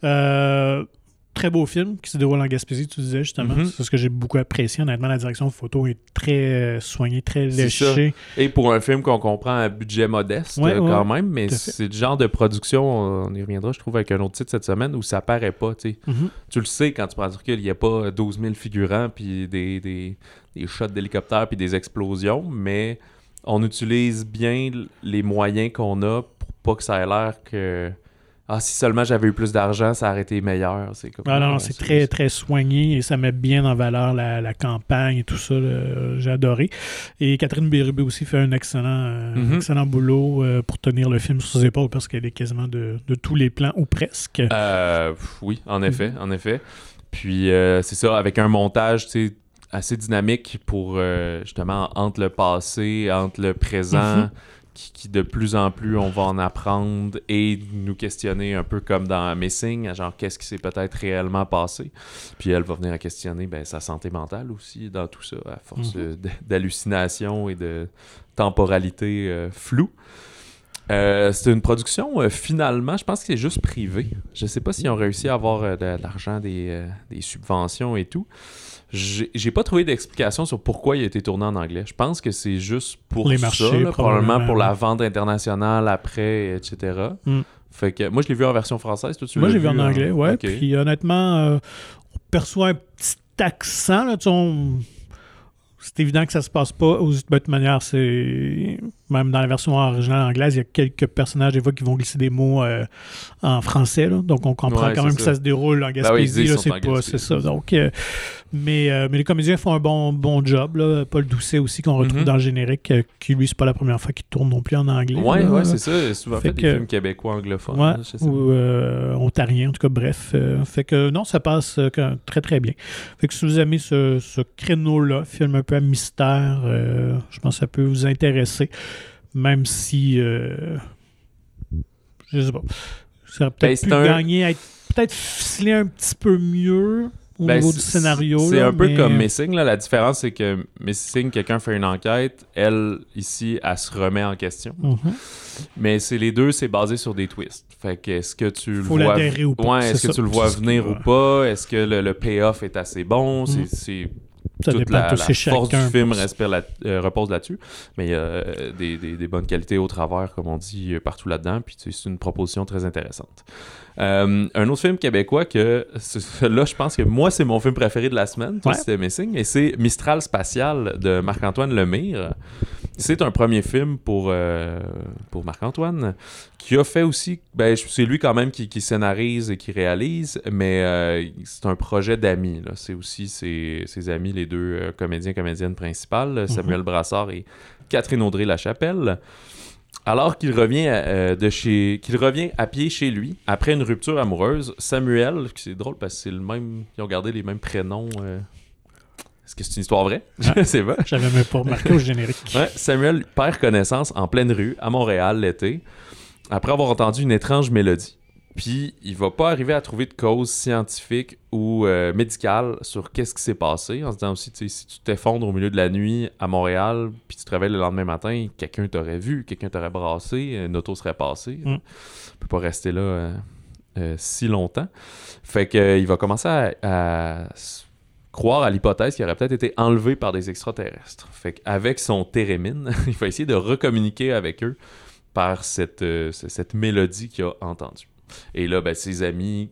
Speaker 1: Euh, très beau film qui se déroule en Gaspésie, tu disais justement.
Speaker 2: Mhm.
Speaker 1: C'est ce que j'ai beaucoup apprécié. Honnêtement, la direction photo est très euh, soignée, très léchée.
Speaker 2: Et pour un film qu'on comprend à budget modeste
Speaker 1: Ouais,
Speaker 2: euh,
Speaker 1: ouais,
Speaker 2: quand même, mais c'est le genre de production, on y reviendra je trouve avec un autre titre cette semaine, où ça paraît pas, tu sais.
Speaker 1: Mhm.
Speaker 2: Tu le sais quand tu prends du recul, il n'y a pas 12 000 figurants, puis des, des, des shots d'hélicoptères, puis des explosions, mais on utilise bien les moyens qu'on a pour pas que ça ait l'air que... Ah, si seulement j'avais eu plus d'argent, ça aurait été meilleur. C'est comme...
Speaker 1: Ah non, c'est très, très soigné et ça met bien en valeur la, la campagne et tout ça. J'ai adoré. Et Catherine Bérubé aussi fait un excellent, euh,
Speaker 2: Mhm.
Speaker 1: excellent boulot euh, pour tenir le film sur ses épaules parce qu'elle est quasiment de, de tous les plans, ou presque.
Speaker 2: Euh, oui, en effet, en effet. Puis euh, c'est ça, avec un montage, tu sais, assez dynamique pour justement entre le passé, entre le présent,
Speaker 1: Mhm.
Speaker 2: Qui, qui de plus en plus on va en apprendre et nous questionner un peu comme dans Missing, genre qu'est-ce qui s'est peut-être réellement passé? Puis elle va venir à questionner ben, sa santé mentale aussi dans tout ça, à force
Speaker 1: Mhm.
Speaker 2: euh, d- d'hallucination et de temporalité euh, floue. Euh, c'est une production, euh, finalement, je pense que c'est juste privé. Je sais pas s'ils ont réussi à avoir euh, de, de l'argent, des, des subventions et tout. J'ai pas trouvé d'explication sur pourquoi il a été tourné en anglais. Je pense que c'est juste pour
Speaker 1: Les
Speaker 2: ça,
Speaker 1: marchés,
Speaker 2: là, probablement
Speaker 1: probablement,
Speaker 2: pour la vente internationale après, etc.
Speaker 1: Mm.
Speaker 2: Fait que moi, je l'ai vu en version française. Toi, tu
Speaker 1: Moi,
Speaker 2: l'as
Speaker 1: j'ai vu en anglais, ouais. Puis honnêtement, on perçoit un petit accent. Là, tu sais, on- C'est évident que ça se passe pas aux de toute manière, c'est même dans la version originale anglaise, il y a quelques personnages des fois qui vont glisser des mots euh, en français, là. donc on comprend
Speaker 2: Ouais,
Speaker 1: quand même que
Speaker 2: ça.
Speaker 1: se déroule en
Speaker 2: ils
Speaker 1: Gaspésie,
Speaker 2: qu'ils
Speaker 1: c'est pas, c'est ça. Donc, euh, mais, euh, mais les comédiens font un bon, bon job. Là. Paul Doucet aussi qu'on retrouve
Speaker 2: Mhm.
Speaker 1: dans le générique, qui lui c'est pas la première fois qu'il tourne non plus en anglais.
Speaker 2: Ouais, ouais, c'est ça. Souvent
Speaker 1: Fait
Speaker 2: fait, des films québécois anglophones.
Speaker 1: Ouais,
Speaker 2: là,
Speaker 1: ou euh, ontarien, en tout cas, bref. fait que non, ça passe très très bien. Fait que si vous aimez ce, ce créneau-là, film un peu à mystère, je pense que ça peut vous intéresser, même si, euh, je sais pas, ça aurait
Speaker 2: Ben,
Speaker 1: peut-être
Speaker 2: c'est
Speaker 1: pu
Speaker 2: un-
Speaker 1: gagner, à être peut-être ficelé un petit peu mieux au
Speaker 2: Ben,
Speaker 1: niveau du scénario.
Speaker 2: C'est un peu comme Missing. Là. La différence, c'est que Missing, quelqu'un fait une enquête. Elle, ici, elle se remet en question.
Speaker 1: Mhm.
Speaker 2: Mais c'est les deux, c'est basé sur des twists. Fait que est-ce que tu le
Speaker 1: Faut
Speaker 2: vois
Speaker 1: ou pas,
Speaker 2: Ouais, est-ce que
Speaker 1: ça.
Speaker 2: tu le vois venir ou pas? Est-ce que le, le payoff est assez bon?
Speaker 1: Mhm.
Speaker 2: C'est
Speaker 1: Ça
Speaker 2: toute la, la force du film respire euh, repose là-dessus. Mais il y a des, des- des bonnes qualités au travers, comme on dit, euh, partout là-dedans. Puis c'est une proposition très intéressante. Euh, un autre film québécois que là, je pense que moi, c'est mon film préféré de la semaine. Toi,
Speaker 1: Ouais.
Speaker 2: c'était Missing. Et c'est Mistral Spatial de Marc-Antoine Lemire. C'est un premier film pour, euh, pour Marc-Antoine qui a fait aussi. Ben, c'est lui quand même qui, qui scénarise et qui réalise, mais euh, c'est un projet d'amis. C'est aussi ses, ses amis, les deux comédiens comédiennes principales, Samuel Brassard et Catherine Audrey Lachapelle. Alors qu'il revient, à, euh, de chez, qu'il revient à pied chez lui après une rupture amoureuse, Samuel, c'est drôle parce que c'est le même, ils ont gardé les mêmes prénoms. euh. Est-ce que c'est une histoire vraie? Je sais pas.
Speaker 1: J'avais même pas remarqué au générique.
Speaker 2: Ouais, Samuel perd connaissance en pleine rue à Montréal l'été après avoir entendu une étrange mélodie. Puis il va pas arriver à trouver de cause scientifique ou euh, médicale sur qu'est-ce qui s'est passé. En se disant aussi, si tu t'effondres au milieu de la nuit à Montréal, puis tu te réveilles le lendemain matin, quelqu'un t'aurait vu, quelqu'un t'aurait brassé, une auto serait passée.
Speaker 1: Mm.
Speaker 2: Tu peux pas rester là euh, euh, si longtemps. Fait que il va commencer à, croire à l'hypothèse qu'il aurait peut-être été enlevé par des extraterrestres. Fait qu'avec son térémine, il va essayer de recommuniquer avec eux par cette, cette mélodie qu'il a entendue. Et là, ben, ses amis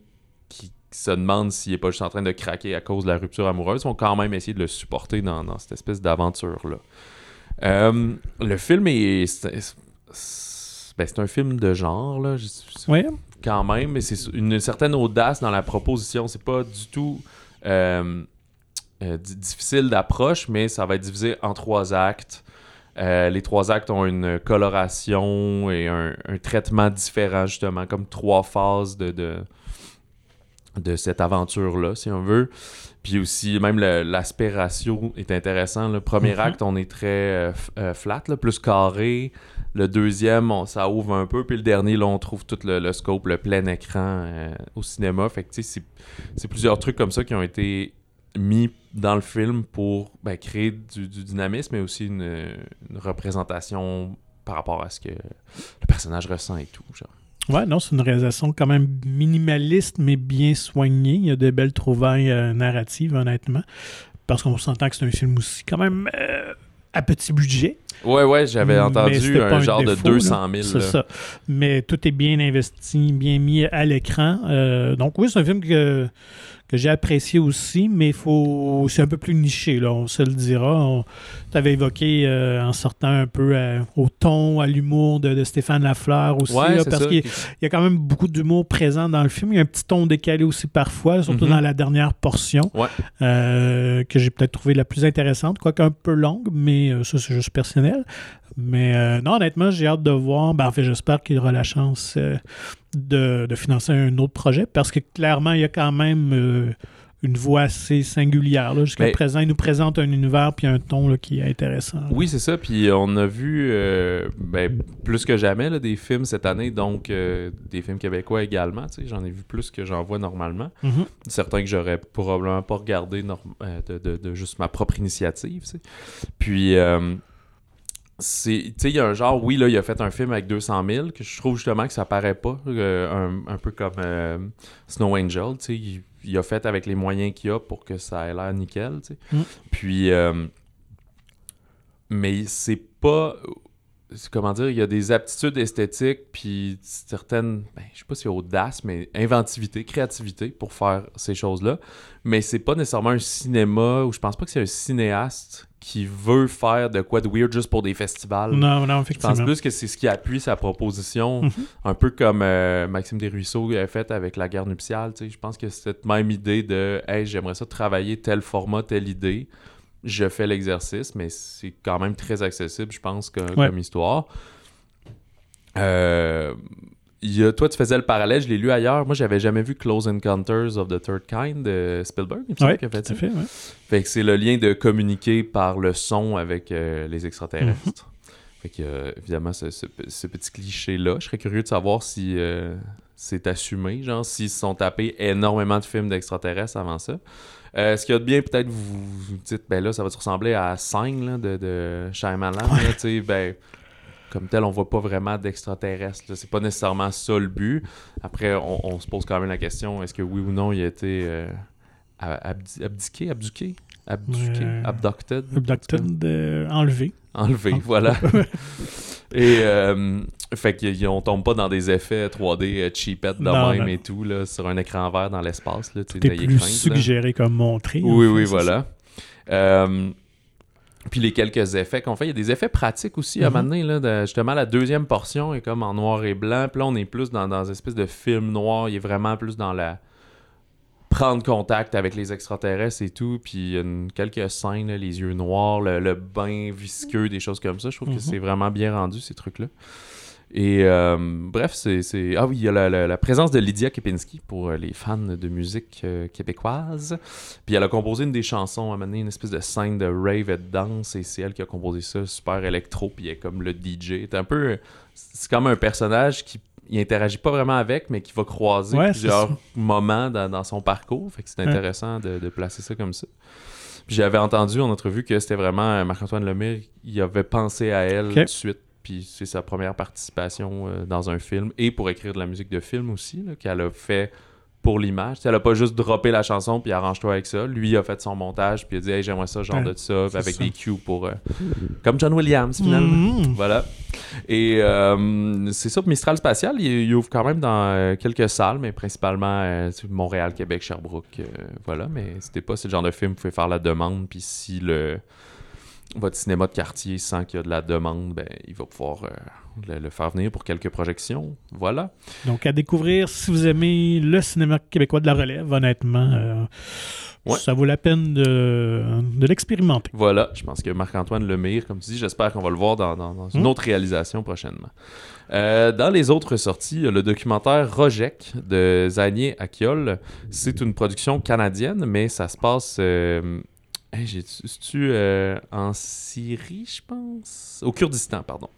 Speaker 2: qui se demandent s'il est pas juste en train de craquer à cause de la rupture amoureuse vont quand même essayer de le supporter dans, dans cette espèce d'aventure-là. Euh, le film est... C'est c'est- ben, c'est un film de genre, là.
Speaker 1: Oui.
Speaker 2: quand même, mais c'est une certaine audace dans la proposition. C'est pas du tout euh, euh, di- difficile d'approche, mais ça va être divisé en trois actes. Euh, les trois actes ont une coloration et un, un traitement différent, justement, comme trois phases de, de, de cette aventure-là, si on veut. Puis aussi, même l'aspect ratio est intéressant. Le premier
Speaker 1: Mhm.
Speaker 2: acte, on est très euh, euh, flat, là, plus carré. Le deuxième, on- ça ouvre un peu. Puis le dernier, là, on trouve tout le, le scope, le plein écran euh, au cinéma. Fait que, tu sais, c'est- c'est plusieurs trucs comme ça qui ont été mis dans le film pour ben, créer du, du dynamisme, mais aussi une, une représentation par rapport à ce que le personnage ressent et tout. Genre.
Speaker 1: Ouais, non, c'est une réalisation quand même minimaliste, mais bien soignée. Il y a de belles trouvailles euh, narratives, honnêtement. Parce qu'on s'entend que c'est un film aussi quand même euh, à petit budget.
Speaker 2: Ouais, ouais, j'avais entendu un
Speaker 1: un
Speaker 2: genre
Speaker 1: défaut,
Speaker 2: de 200 000.
Speaker 1: C'est ça. Mais tout est bien investi, bien mis à l'écran. Euh, donc oui, c'est un film que, que j'ai apprécié aussi, mais faut c'est un peu plus niché, là, on se le dira. Tu avais évoqué euh, en sortant un peu à- au ton, à l'humour de, de Stéphane Lafleur aussi,
Speaker 2: Ouais,
Speaker 1: là,
Speaker 2: c'est
Speaker 1: parce qu'il il y a quand même beaucoup d'humour présent dans le film. Il y a un petit ton décalé aussi parfois, surtout
Speaker 2: Mhm.
Speaker 1: dans la dernière portion,
Speaker 2: Ouais.
Speaker 1: euh, que j'ai peut-être trouvé la plus intéressante, quoique un peu longue, mais euh, ça, c'est juste personnel. Mais euh, non, honnêtement, j'ai hâte de voir. Ben, en fait, j'espère qu'il aura la chance euh, de, de financer un autre projet, parce que clairement, il y a quand même euh, une voix assez singulière. là. Jusqu'à présent, il nous présente un univers puis un ton là, qui est intéressant.
Speaker 2: Oui, c'est ça. Puis on a vu ben, plus que jamais là, des films cette année, donc des films québécois également. J'en ai vu plus que j'en vois normalement.
Speaker 1: Mhm.
Speaker 2: Certains que j'aurais probablement pas regardé de, de- de juste ma propre initiative. Puis, euh, c'est, tu sais, il y a un genre, oui, là, il a fait un film avec 200 000, que je trouve justement que ça paraît pas, euh, un, un peu comme euh, Snow Angel, tu sais, il, il a fait avec les moyens qu'il a pour que ça ait l'air nickel, tu sais.
Speaker 1: Mm.
Speaker 2: Puis, euh, mais c'est pas, comment dire, il y a des aptitudes esthétiques, puis certaines, ben, je sais pas si audace, mais inventivité, créativité pour faire ces choses-là. Mais c'est pas nécessairement un cinéma, ou je pense pas que c'est un cinéaste qui veut faire de quoi de weird juste pour des festivals.
Speaker 1: Non, non,
Speaker 2: Je pense
Speaker 1: effectivement.
Speaker 2: plus que c'est ce qui appuie sa proposition,
Speaker 1: Mhm.
Speaker 2: un peu comme euh, Maxime Desruisseaux a fait avec La guerre nuptiale. tu sais. Je pense que c'est cette même idée de Hey, j'aimerais ça travailler tel format, telle idée. Je fais l'exercice, mais c'est quand même très accessible, je pense, que-
Speaker 1: Ouais.
Speaker 2: comme histoire. Euh, il y a- toi, tu faisais le parallèle, je l'ai lu ailleurs. Moi, j'avais jamais vu Close Encounters of the Third Kind de Spielberg. Il qu'il a fait
Speaker 1: tout
Speaker 2: ça.
Speaker 1: à fait. ouais.
Speaker 2: Fait que c'est le lien de communiquer par le son avec euh, les extraterrestres.
Speaker 1: Mhm.
Speaker 2: Fait que, euh, évidemment, ce, ce- ce petit cliché-là, je serais curieux de savoir si euh, c'est assumé, genre, s'ils se sont tapés énormément de films d'extraterrestres avant ça. Euh, ce qu'il y a de bien, peut-être, vous vous dites, ben là, ça va te ressembler à Sign là, de, de Shyamalan. là, tu sais, ben, comme tel, on voit pas vraiment d'extraterrestres. là. C'est pas nécessairement ça le but. Après, on, on se pose quand même la question, est-ce que oui ou non, il a été euh, abdi- abdiqué, abduqué, abduqué,
Speaker 1: Euh,
Speaker 2: abducted,
Speaker 1: Abducted, euh, enlevé.
Speaker 2: enlevé, voilà. Et euh, fait qu'on tombe pas dans des effets 3D euh, cheapettes de
Speaker 1: Non,
Speaker 2: même
Speaker 1: non.
Speaker 2: et tout, là, sur un écran vert dans l'espace. Là, d'ayez
Speaker 1: plus
Speaker 2: crainte, là.
Speaker 1: suggéré comme montré. en
Speaker 2: Oui,
Speaker 1: fait,
Speaker 2: oui, voilà. Euh, puis les quelques effets qu'on fait, il y a des effets pratiques aussi à
Speaker 1: Mhm.
Speaker 2: maintenant. Là, de- justement, la deuxième portion est comme en noir et blanc. Puis là, on est plus dans, dans une espèce de film noir. Il est vraiment plus dans la prendre contact avec les extraterrestres et tout. Puis il y a une- quelques scènes, là, les yeux noirs, le, le bain visqueux, des choses comme ça. Je trouve
Speaker 1: Mhm.
Speaker 2: que c'est vraiment bien rendu, ces trucs-là. Et euh, bref, c'est, Ah oui, il y a la, la- la présence de Lydia Kepinski pour euh, les fans de musique euh, québécoise. Puis elle a composé une des chansons, à un une espèce de scène de rave et de danse, et c'est elle qui a composé ça, super électro, puis elle est comme le DJ. C'est un peu... C'est comme un personnage qui il interagit pas vraiment avec, mais qui va croiser
Speaker 1: Ouais,
Speaker 2: plusieurs moments dans, dans son parcours. Fait que c'est
Speaker 1: Ouais.
Speaker 2: intéressant de, de placer ça comme ça. Puis j'avais entendu en entrevue que c'était vraiment Marc-Antoine Lemire, il avait pensé à elle
Speaker 1: Ok.
Speaker 2: tout de suite. Puis c'est sa première participation euh, dans un film et pour écrire de la musique de film aussi, qu'elle a fait pour l'image. Elle a pas juste droppé la chanson puis arrange-toi avec ça. Lui a fait son montage puis il a dit hey, j'aimerais ça, genre
Speaker 1: Ouais,
Speaker 2: de ça, avec
Speaker 1: ça.
Speaker 2: des cues pour. euh, comme John Williams finalement.
Speaker 1: Mhm.
Speaker 2: Voilà. Et euh, c'est ça, Mistral Spatial, il, il ouvre quand même dans euh, quelques salles, mais principalement Montréal, Québec, Sherbrooke. voilà, mais c'était pas ce genre de film, vous pouvez faire la demande, puis si le votre cinéma de quartier sent qu'il y a de la demande, ben, il va pouvoir euh, le, le faire venir pour quelques projections. Voilà.
Speaker 1: Donc, à découvrir si vous aimez le cinéma québécois de la relève, honnêtement, euh,
Speaker 2: Ouais.
Speaker 1: ça vaut la peine de, de l'expérimenter.
Speaker 2: Voilà, je pense que Marc-Antoine Lemire, comme tu dis, j'espère qu'on va le voir dans, dans- dans une
Speaker 1: Mm.
Speaker 2: autre réalisation prochainement. Euh, dans les autres sorties, le documentaire Rojek de Zanier Akiol. C'est une production canadienne, mais ça se passe. Hey, j'ai- C'est-tu euh, en Syrie, je pense? Au Kurdistan, pardon.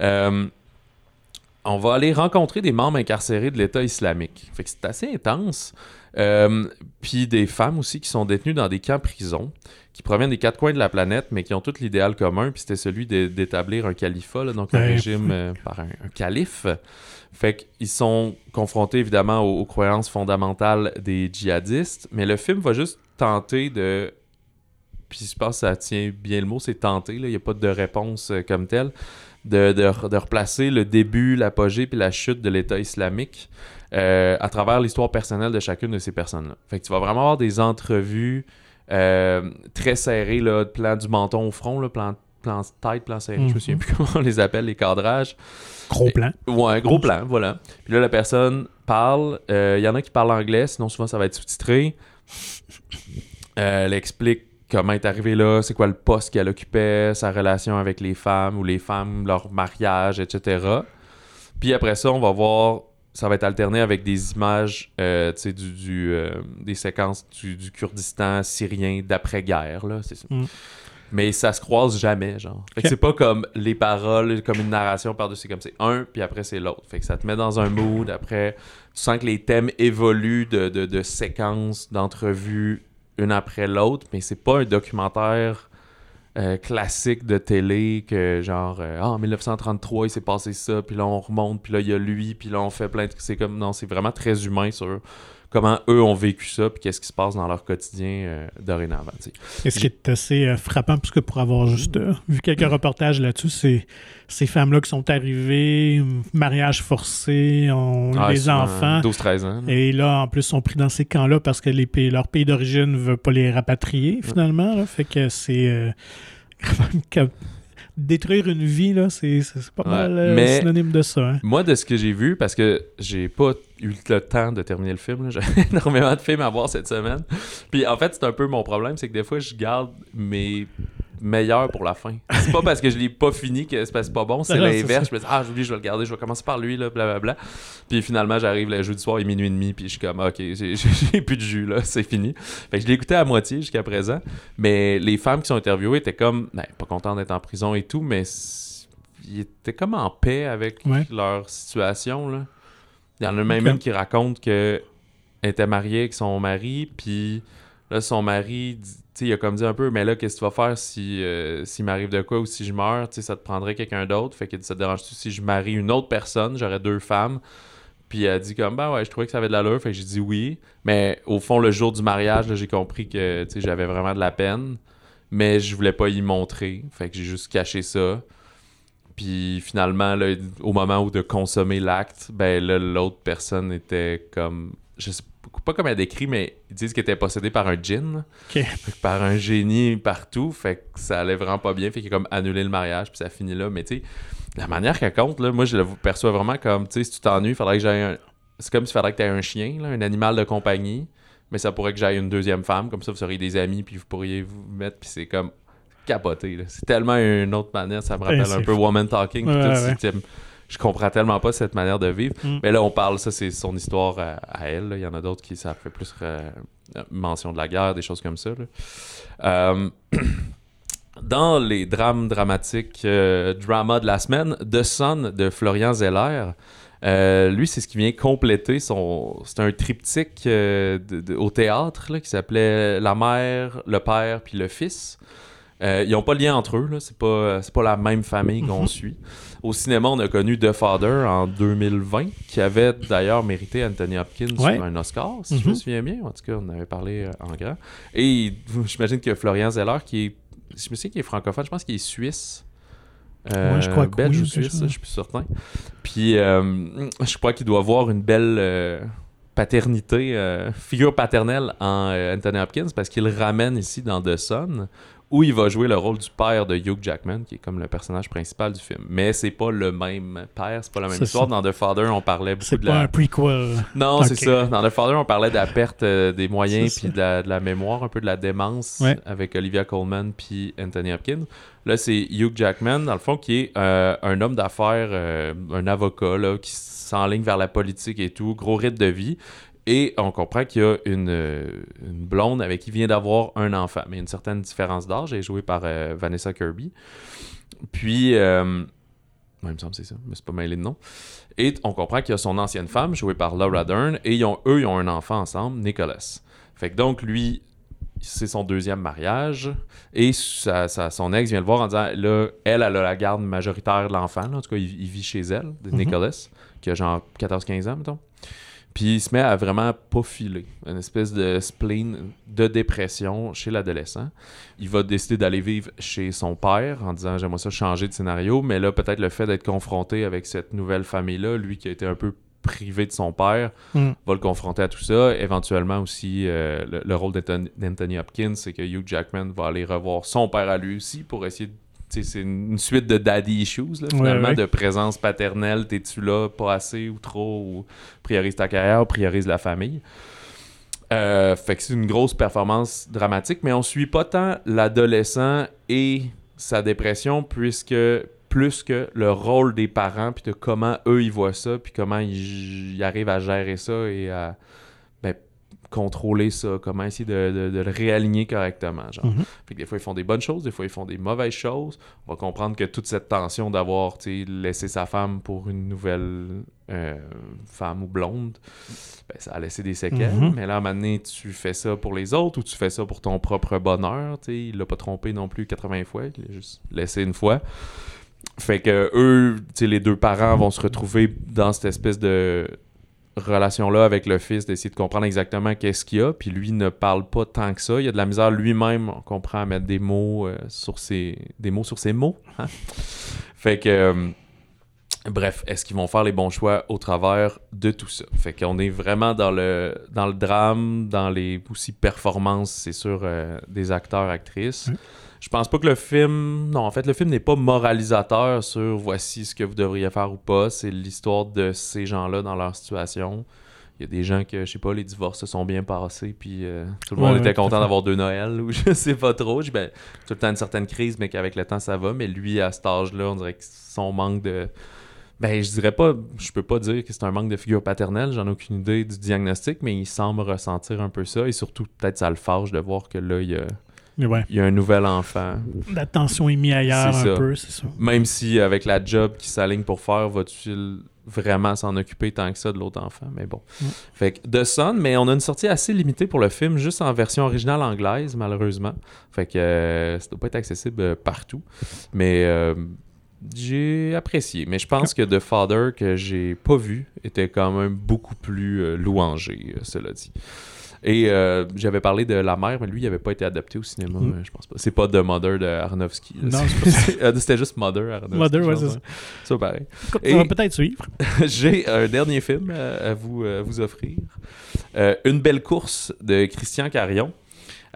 Speaker 2: Euh, on va aller rencontrer des membres incarcérés de l'État islamique. Fait que c'est assez intense. Euh, Puis des femmes aussi qui sont détenues dans des camps prisons, qui proviennent des quatre coins de la planète, mais qui ont tous l'idéal commun. Puis c'était celui d'établir un califat, là, donc un
Speaker 1: Ouais.
Speaker 2: régime euh, par un, un calife. Fait qu'ils sont confrontés évidemment aux, aux croyances fondamentales des djihadistes, mais le film va juste tenter de. Puis je pense que ça tient bien le mot, c'est tenter, là. il n'y a pas de réponse euh, comme telle de, de, de replacer le début, l'apogée puis la chute de l'État islamique euh, à travers l'histoire personnelle de chacune de ces personnes-là. Fait que tu vas vraiment avoir des entrevues euh, très serrées, là, plan du menton au front, là, plan, plan tête, plan serré, je me souviens
Speaker 1: Mhm.
Speaker 2: plus comment on les appelle, les cadrages.
Speaker 1: Gros plan.
Speaker 2: Ouais, gros plan, voilà. Puis là, la personne parle. euh, Il y en a qui parlent anglais, sinon souvent ça va être sous-titré. Euh, elle explique comment est arrivée là, c'est quoi le poste qu'elle occupait, sa relation avec les femmes ou les femmes, leur mariage, etc. Puis après ça, on va voir, ça va être alterné avec des images, euh, tu sais, du, du, euh, des séquences du, du Kurdistan syrien d'après-guerre, là, c'est ça.
Speaker 1: Mm.
Speaker 2: Mais ça se croise jamais, genre. Fait que c'est pas comme les paroles, comme une narration par-dessus, comme c'est un, puis après c'est l'autre. Fait que ça te met dans un mood, après, tu sens que les thèmes évoluent de, de, de séquences, d'entrevues, une après l'autre, mais c'est pas un documentaire euh, classique de télé que genre euh, ah en 1933 il s'est passé ça puis là on remonte puis là il y a lui puis là on fait plein de c'est comme non c'est vraiment très humain sur comment eux ont vécu ça puis qu'est-ce qui se passe dans leur quotidien euh, dorénavant.
Speaker 1: Et ce qui est assez euh, frappant, puisque pour avoir juste euh, vu quelques reportages là-dessus, c'est ces femmes-là qui sont arrivées, mariage forcé, ont
Speaker 2: Ah,
Speaker 1: des enfants.
Speaker 2: 12-13 ans là.
Speaker 1: Et là, en plus, sont pris dans ces camps-là parce que les pays, leur pays d'origine ne veut pas les rapatrier, finalement. là. Fait que c'est. détruire une vie, là, c'est pas
Speaker 2: Ouais,
Speaker 1: mal euh, synonyme de ça. hein.
Speaker 2: Moi, de ce que j'ai vu, parce que j'ai pas eu le temps de terminer le film, là, j'ai énormément de films à voir cette semaine. Puis en fait, c'est un peu mon problème, c'est que des fois, je garde mes meilleurs pour la fin. C'est pas parce que je l'ai pas fini que c'est parce que pas bon, c'est l'inverse. Je me dis, ah, j'oublie, je vais le garder, je vais commencer par lui, là, blablabla. Puis finalement, j'arrive le jeudi soir, il est minuit et demi, puis je suis comme, ok, j'ai- plus de jus, là, c'est fini. Fait que je l'ai écouté à moitié jusqu'à présent. Mais les femmes qui sont interviewées étaient comme, ben, pas contentes d'être en prison et tout, mais ils étaient comme en paix avec
Speaker 1: Ouais.
Speaker 2: leur situation, là. Il y en a même une qui raconte que elle était mariée avec son mari, puis là, son mari, il a comme dit un peu, mais là, qu'est-ce que tu vas faire si euh, s'il m'arrive de quoi ou si je meurs, ça te prendrait quelqu'un d'autre. Fait que ça te dérange-tu si je marie une autre personne, j'aurais deux femmes. Puis elle dit comme, ben ouais, je trouvais que ça avait de l'allure, fait que j'ai dit oui. Mais au fond, le jour du mariage, j'ai compris que, j'avais vraiment de la peine, mais je voulais pas y montrer. Fait que j'ai juste caché ça. Puis finalement, au moment où de consommer l'acte, ben là, l'autre personne était comme. Je sais pas comment elle décrit, mais ils disent qu'elle était possédée par un djinn. par un génie partout. Fait que ça allait vraiment pas bien. Fait qu'il a comme annulé le mariage, puis ça finit là. Mais tu sais, la manière qu'elle compte, là, moi, je le perçois vraiment comme, tu sais, si tu t'ennuies, il faudrait que j'aille un. C'est comme s'il faudrait que tu aies un chien, là, un animal de compagnie. Mais ça pourrait que j'aille une deuxième femme. Comme ça, vous seriez des amis, puis vous pourriez vous mettre, puis c'est comme capoté. C'est tellement une autre manière. Ça me
Speaker 1: Ouais,
Speaker 2: rappelle un peu
Speaker 1: fou.
Speaker 2: Woman Talking. puis
Speaker 1: Ouais,
Speaker 2: tout,
Speaker 1: ouais.
Speaker 2: Je comprends tellement pas cette manière de vivre.
Speaker 1: Mm.
Speaker 2: Mais là, on parle, ça, c'est son histoire à, à elle. là. Il y en a d'autres qui, ça fait plus euh, mention de la guerre, des choses comme ça. là. Euh, dans les drames dramatiques, euh, drama de la semaine, The Sun de Florian Zeller. Euh, lui, c'est ce qui vient compléter son. C'est un triptyque euh, de- de- au théâtre là, qui s'appelait La mère, le père puis le fils. Euh, ils n'ont pas de lien entre eux, c'est pas, c'est pas la même famille qu'on suit. Au cinéma, on a connu The Father en 2020, qui avait d'ailleurs mérité Anthony Hopkins
Speaker 1: Ouais.
Speaker 2: un Oscar, si je me
Speaker 1: Mhm.
Speaker 2: souviens bien. En tout cas, on avait parlé euh, en grand. Et j'imagine que Florian Zeller, qui est. Je me souviens qu'il est francophone, je pense qu'il est suisse. Euh,
Speaker 1: Ouais, je crois que
Speaker 2: belge
Speaker 1: oui,
Speaker 2: ou suisse, je suis plus certain. Puis euh, je crois qu'il doit avoir une belle euh, paternité, euh, figure paternelle en euh, Anthony Hopkins parce qu'il ramène ici dans The Sun où il va jouer le rôle du père de Hugh Jackman qui est comme le personnage principal du film. Mais c'est pas le même père, c'est pas la même histoire.
Speaker 1: ça.
Speaker 2: Dans The Father, on parlait beaucoup
Speaker 1: C'est
Speaker 2: de
Speaker 1: pas
Speaker 2: la...
Speaker 1: un prequel.
Speaker 2: Non, c'est ça. Dans The Father, on parlait de la perte euh, des moyens puis de la, de la mémoire, un peu de la démence
Speaker 1: Ouais.
Speaker 2: avec Olivia Colman puis Anthony Hopkins. Là, c'est Hugh Jackman, dans le fond, qui est euh, un homme d'affaires, euh, un avocat, là, qui s'enligne vers la politique et tout, gros rythme de vie. Et on comprend qu'il y a une, euh, une blonde avec qui il vient d'avoir un enfant. Mais il y a une certaine différence d'âge. Elle est jouée par euh, Vanessa Kirby. Puis, euh, ouais, il me semble que c'est ça, mais c'est pas mêlé de nom. Et on comprend qu'il y a son ancienne femme, jouée par Laura Dern, et ils ont, eux, ils ont un enfant ensemble, Nicholas. Fait que donc, lui, c'est son deuxième mariage, et sa- sa- son ex vient le voir en disant, là, elle, elle a la garde majoritaire de l'enfant, en tout cas, il, il vit chez elle,
Speaker 1: Mhm.
Speaker 2: Nicholas, qui a genre 14-15 ans, mettons. Puis il se met à vraiment pas filer. Une espèce de spleen de dépression chez l'adolescent. Il va décider d'aller vivre chez son père en disant j'aimerais ça changer de scénario. Mais là, peut-être le fait d'être confronté avec cette nouvelle famille-là, lui qui a été un peu privé de son père,
Speaker 1: Mm.
Speaker 2: va le confronter à tout ça. Éventuellement aussi, euh, le, le rôle d'Anthony d'Anthony Hopkins, c'est que Hugh Jackman va aller revoir son père à lui aussi pour essayer de. C'est une suite de daddy issues, là, finalement,
Speaker 1: ouais.
Speaker 2: de présence paternelle. T'es-tu là, pas assez ou trop, ou priorise ta carrière, priorise la famille? Euh, fait que c'est une grosse performance dramatique, mais on suit pas tant l'adolescent et sa dépression, puisque plus que le rôle des parents, puis de comment eux ils voient ça, puis comment ils, ils arrivent à gérer ça et à contrôler ça, comment essayer de, de- de le réaligner correctement. Genre. Fait que des fois, ils font des bonnes choses, des fois, ils font des mauvaises choses. On va comprendre que toute cette tension d'avoir laissé sa femme pour une nouvelle euh, femme ou blonde, ben, ça a laissé des séquelles.
Speaker 1: Mhm.
Speaker 2: Mais là, à un moment donné, tu fais ça pour les autres ou tu fais ça pour ton propre bonheur. tu sais? Il l'a pas trompé non plus 80 fois, il l'a juste laissé une fois. Fait que eux, les deux parents vont se retrouver dans cette espèce de relation-là avec le fils, d'essayer de comprendre exactement qu'est-ce qu'il y a. Puis lui ne parle pas tant que ça. Il y a de la misère lui-même, on comprend, à mettre des mots euh, sur ses des mots sur ses mots. hein. Fait que euh, bref, est-ce qu'ils vont faire les bons choix au travers de tout ça? Fait qu'on est vraiment dans le dans le drame, dans les aussi performances, c'est sûr, euh, des acteurs actrices. Je pense pas que le film. Non, en fait, le film n'est pas moralisateur sur voici ce que vous devriez faire ou pas. C'est l'histoire de ces gens-là dans leur situation. Il y a des gens que, je sais pas, les divorces se sont bien passés, puis euh, tout le monde
Speaker 1: ouais,
Speaker 2: était content d'avoir deux Noëls, ou je sais pas trop. Je- Ben, tout le temps une certaine crise, mais qu'avec le temps, ça va. Mais lui, à cet âge-là, on dirait que son manque de. Ben, je dirais pas, je peux pas dire que c'est un manque de figure paternelle, j'en ai aucune idée du diagnostic, mais il semble ressentir un peu ça, et surtout, peut-être ça le fâche de voir que là, il y a,
Speaker 1: ouais,
Speaker 2: il y a un nouvel enfant.
Speaker 1: la tension est mise ailleurs un
Speaker 2: ça.
Speaker 1: peu, c'est ça.
Speaker 2: Même si, avec la job qui s'aligne pour faire, va-tu vraiment s'en occuper tant que ça de l'autre enfant? Mais bon.
Speaker 1: Mm.
Speaker 2: Fait que The Sun, mais on a une sortie assez limitée pour le film, juste en version originale anglaise, malheureusement. Fait que euh, ça doit pas être accessible euh, partout. Mais euh, j'ai apprécié. Mais je pense que The Father, que j'ai pas vu, était quand même beaucoup plus euh, louangé, cela dit. Et euh, j'avais parlé de La Mère, mais lui, il n'avait pas été adapté au cinéma,
Speaker 1: Mm.
Speaker 2: je pense pas. C'est pas The Mother de Aronofsky. là.
Speaker 1: Non,
Speaker 2: euh, C'était juste Mother Aronofsky.
Speaker 1: Mother, ouais, c'est ça.
Speaker 2: Ça, pareil. Et-
Speaker 1: Ça va peut-être suivre.
Speaker 2: J'ai un dernier film à vous, vous offrir. Euh, Une belle course de Christian Carion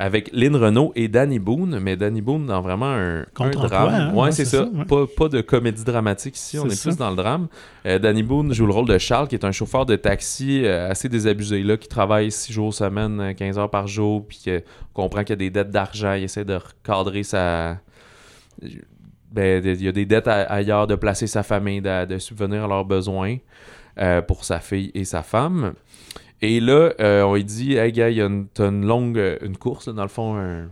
Speaker 2: avec Lynn Renault et Danny Boone, mais Danny Boone dans vraiment un, un drame.
Speaker 1: hein?
Speaker 2: ouais, c'est ça.
Speaker 1: ça, ouais.
Speaker 2: Pas, pas de comédie dramatique ici, on est
Speaker 1: ça.
Speaker 2: plus dans le drame. Euh, Danny Boone joue le rôle de Charles, qui est un chauffeur de taxi euh, assez désabusé, là, qui travaille 6 jours semaine, euh, 15 heures par jour, puis qui comprend qu'il y a des dettes d'argent, il essaie de recadrer sa... Ben, il y a des dettes à- ailleurs, de placer sa famille, de, de subvenir à leurs besoins euh, pour sa fille et sa femme. Et là, euh, on lui dit Hey, gars, a une, t'as une longue euh, une course, dans le fond, un,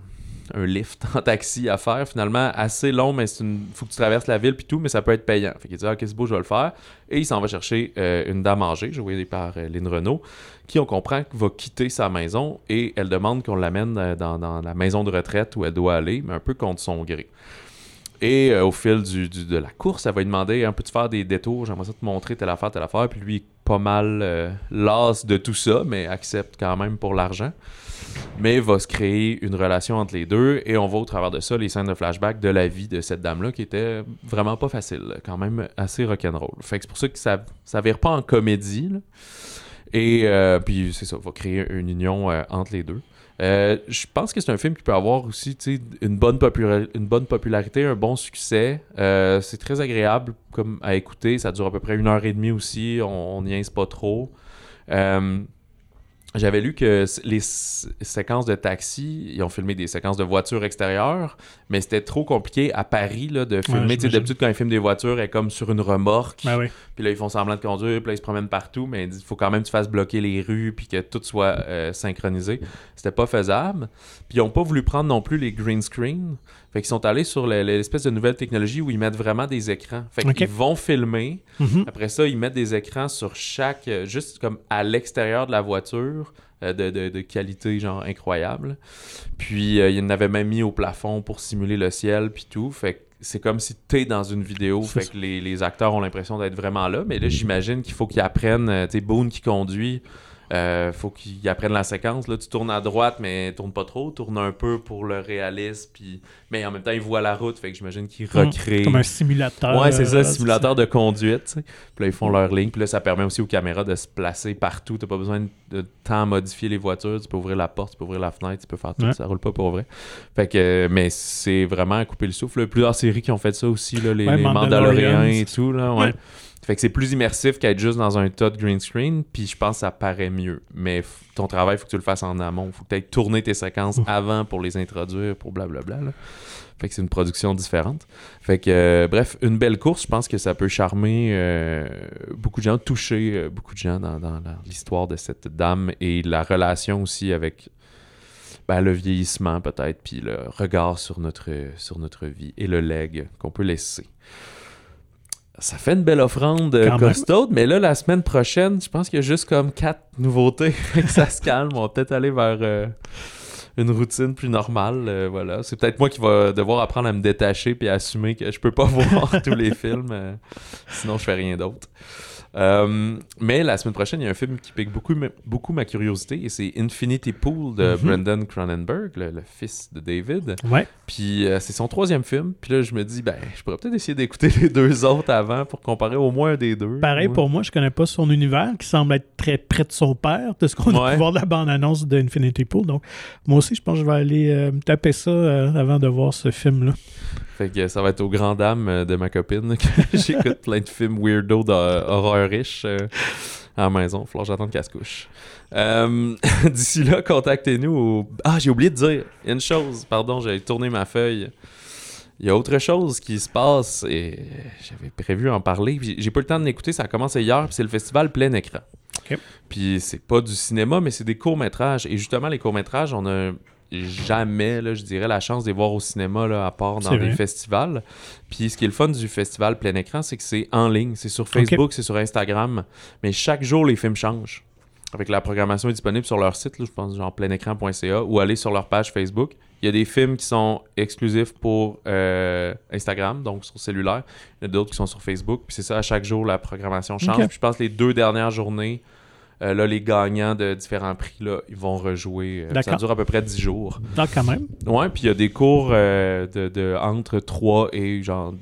Speaker 2: un lift en taxi à faire. Finalement, assez long, mais il faut que tu traverses la ville puis tout, mais ça peut être payant. Fait qu'il dit, ah, ok, c'est beau, je vais le faire. Et il s'en va chercher euh, une dame âgée, jouée par Lynn Renault, qui, on comprend, va quitter sa maison et elle demande qu'on l'amène dans, dans, la maison de retraite où elle doit aller, mais un peu contre son gré. Et au fil du, de la course, elle va lui demander un peu de faire des détours, j'aimerais ça te montrer telle affaire, telle affaire. Puis lui, pas mal las de tout ça, mais accepte quand même pour l'argent mais va se créer une relation entre les deux et on voit au travers de ça les scènes de flashback de la vie de cette dame-là qui était vraiment pas facile, quand même assez rock'n'roll. Fait que c'est pour ça que ça, ça vire pas en comédie. Et euh, puis c'est ça, va créer une union euh, entre les deux. Euh, je pense que c'est un film qui peut avoir aussi une bonne, une bonne popularité, un bon succès. c'est très agréable comme à écouter. Ça dure à peu près une heure et demie aussi. On n'y pas trop. J'avais lu que les séquences de taxi, ils ont filmé des séquences de voitures extérieures, mais c'était trop compliqué à Paris là, de filmer. D'habitude, quand ils filment des voitures, elle est comme sur une remorque. Puis là, ils font semblant de conduire, puis là, ils se promènent partout, mais il faut quand même que tu fasses bloquer les rues, puis que tout soit euh, synchronisé. C'était pas faisable. Puis ils n'ont pas voulu prendre non plus les green screen. Fait qu'ils sont allés sur l'espèce de nouvelle technologie où ils mettent vraiment des écrans. Fait qu'ils vont filmer. Mm-hmm. Après ça, ils mettent des écrans sur chaque, euh, juste comme à l'extérieur de la voiture. Euh, de, qualité genre incroyable. Puis euh, il y en avait même mis au plafond pour simuler le ciel puis tout. Fait que c'est comme si tu es dans une vidéo. Fait que les, les, acteurs ont l'impression d'être vraiment là. Mais là, j'imagine qu'il faut qu'ils apprennent. Tu sais, Boone qui conduit euh, faut qu'ils apprennent la séquence. Là, tu tournes à droite, mais tourne pas trop. Tourne un peu pour le réalisme. Puis... Mais en même temps, ils voient la route. Fait que j'imagine qu'ils hmm. recréent.
Speaker 1: Comme un simulateur.
Speaker 2: Ouais, c'est ça, euh, simulateur de conduite. Puis là, ils font leur ligne. Puis là, ça permet aussi aux caméras de se placer partout. T'as pas besoin de temps à modifier les voitures. Tu peux ouvrir la porte, tu peux ouvrir la fenêtre, tu peux faire tout. Ça roule pas pour vrai. Fait que, mais c'est vraiment à couper le souffle. Plusieurs séries qui ont fait ça aussi, là, les, Mandaloriens et tout. Là, ouais. Fait que c'est plus immersif qu'être juste dans un tas de green screen, puis je pense que ça paraît mieux. Mais ton travail, il faut que tu le fasses en amont. faut que tu aies tourné tes séquences avant pour les introduire, pour blablabla. Fait que c'est une production différente. Fait que, euh, bref, une belle course, je pense que ça peut charmer euh, beaucoup de gens, toucher euh, beaucoup de gens dans, l'histoire de cette dame et la relation aussi avec ben, le vieillissement peut-être, puis le regard sur notre, sur notre vie et le leg qu'on peut laisser. Ça fait une belle offrande euh, costaude, mais là, la semaine prochaine, je pense qu'il y a juste comme quatre nouveautés. ça se calme. On va peut-être aller vers euh, une routine plus normale. Euh, voilà. C'est peut-être moi qui va devoir apprendre à me détacher puis à assumer que je peux pas voir tous les films. sinon, je fais rien d'autre. Euh, mais la semaine prochaine, il y a un film qui pique beaucoup, beaucoup ma curiosité et c'est Infinity Pool de mhm. Brendan Cronenberg, le, fils de David.
Speaker 1: Ouais.
Speaker 2: Puis euh, c'est son troisième film. Puis là, je me dis, ben, je pourrais peut-être essayer d'écouter les deux autres avant pour comparer au moins un des deux.
Speaker 1: Pareil pour moi, je connais pas son univers qui semble être très près de son père, de ce qu'on a pu voir de la bande-annonce d'Infinity Pool. Donc, moi aussi, je pense que je vais aller euh, me taper ça avant de voir ce film-là.
Speaker 2: Fait que ça va être aux grandes dames euh, de ma copine que j'écoute plein de films weirdo d'horreur riche euh, à la maison. Faut que j'attende qu'elle se couche. Euh, d'ici là, contactez-nous Ah, j'ai oublié de dire une chose. Pardon, j'avais tourné ma feuille. Il y a autre chose qui se passe et j'avais prévu en parler. J'ai pas le temps de l'écouter. Ça a commencé hier. c'est le festival plein écran. Puis c'est pas du cinéma, mais c'est des courts-métrages. Et justement, les courts-métrages, on a jamais, là, je dirais, la chance de les voir au cinéma, là, à part dans des festivals. Puis ce qui est le fun du festival plein écran, c'est que c'est en ligne. C'est sur Facebook, c'est sur Instagram. Mais chaque jour, les films changent. Avec la programmation est disponible sur leur site, là, je pense, genre pleinécran.ca, ou aller sur leur page Facebook. Il y a des films qui sont exclusifs pour euh, Instagram, donc sur cellulaire. Il y en a d'autres qui sont sur Facebook. Puis c'est ça, à chaque jour, la programmation change. Puis je pense que les deux dernières journées, euh, là, les gagnants de différents prix, là, ils vont rejouer. Euh, ça dure à peu près 10 jours.
Speaker 1: Donc, quand même.
Speaker 2: Ouais, puis il y a des cours euh, de, entre 3 et genre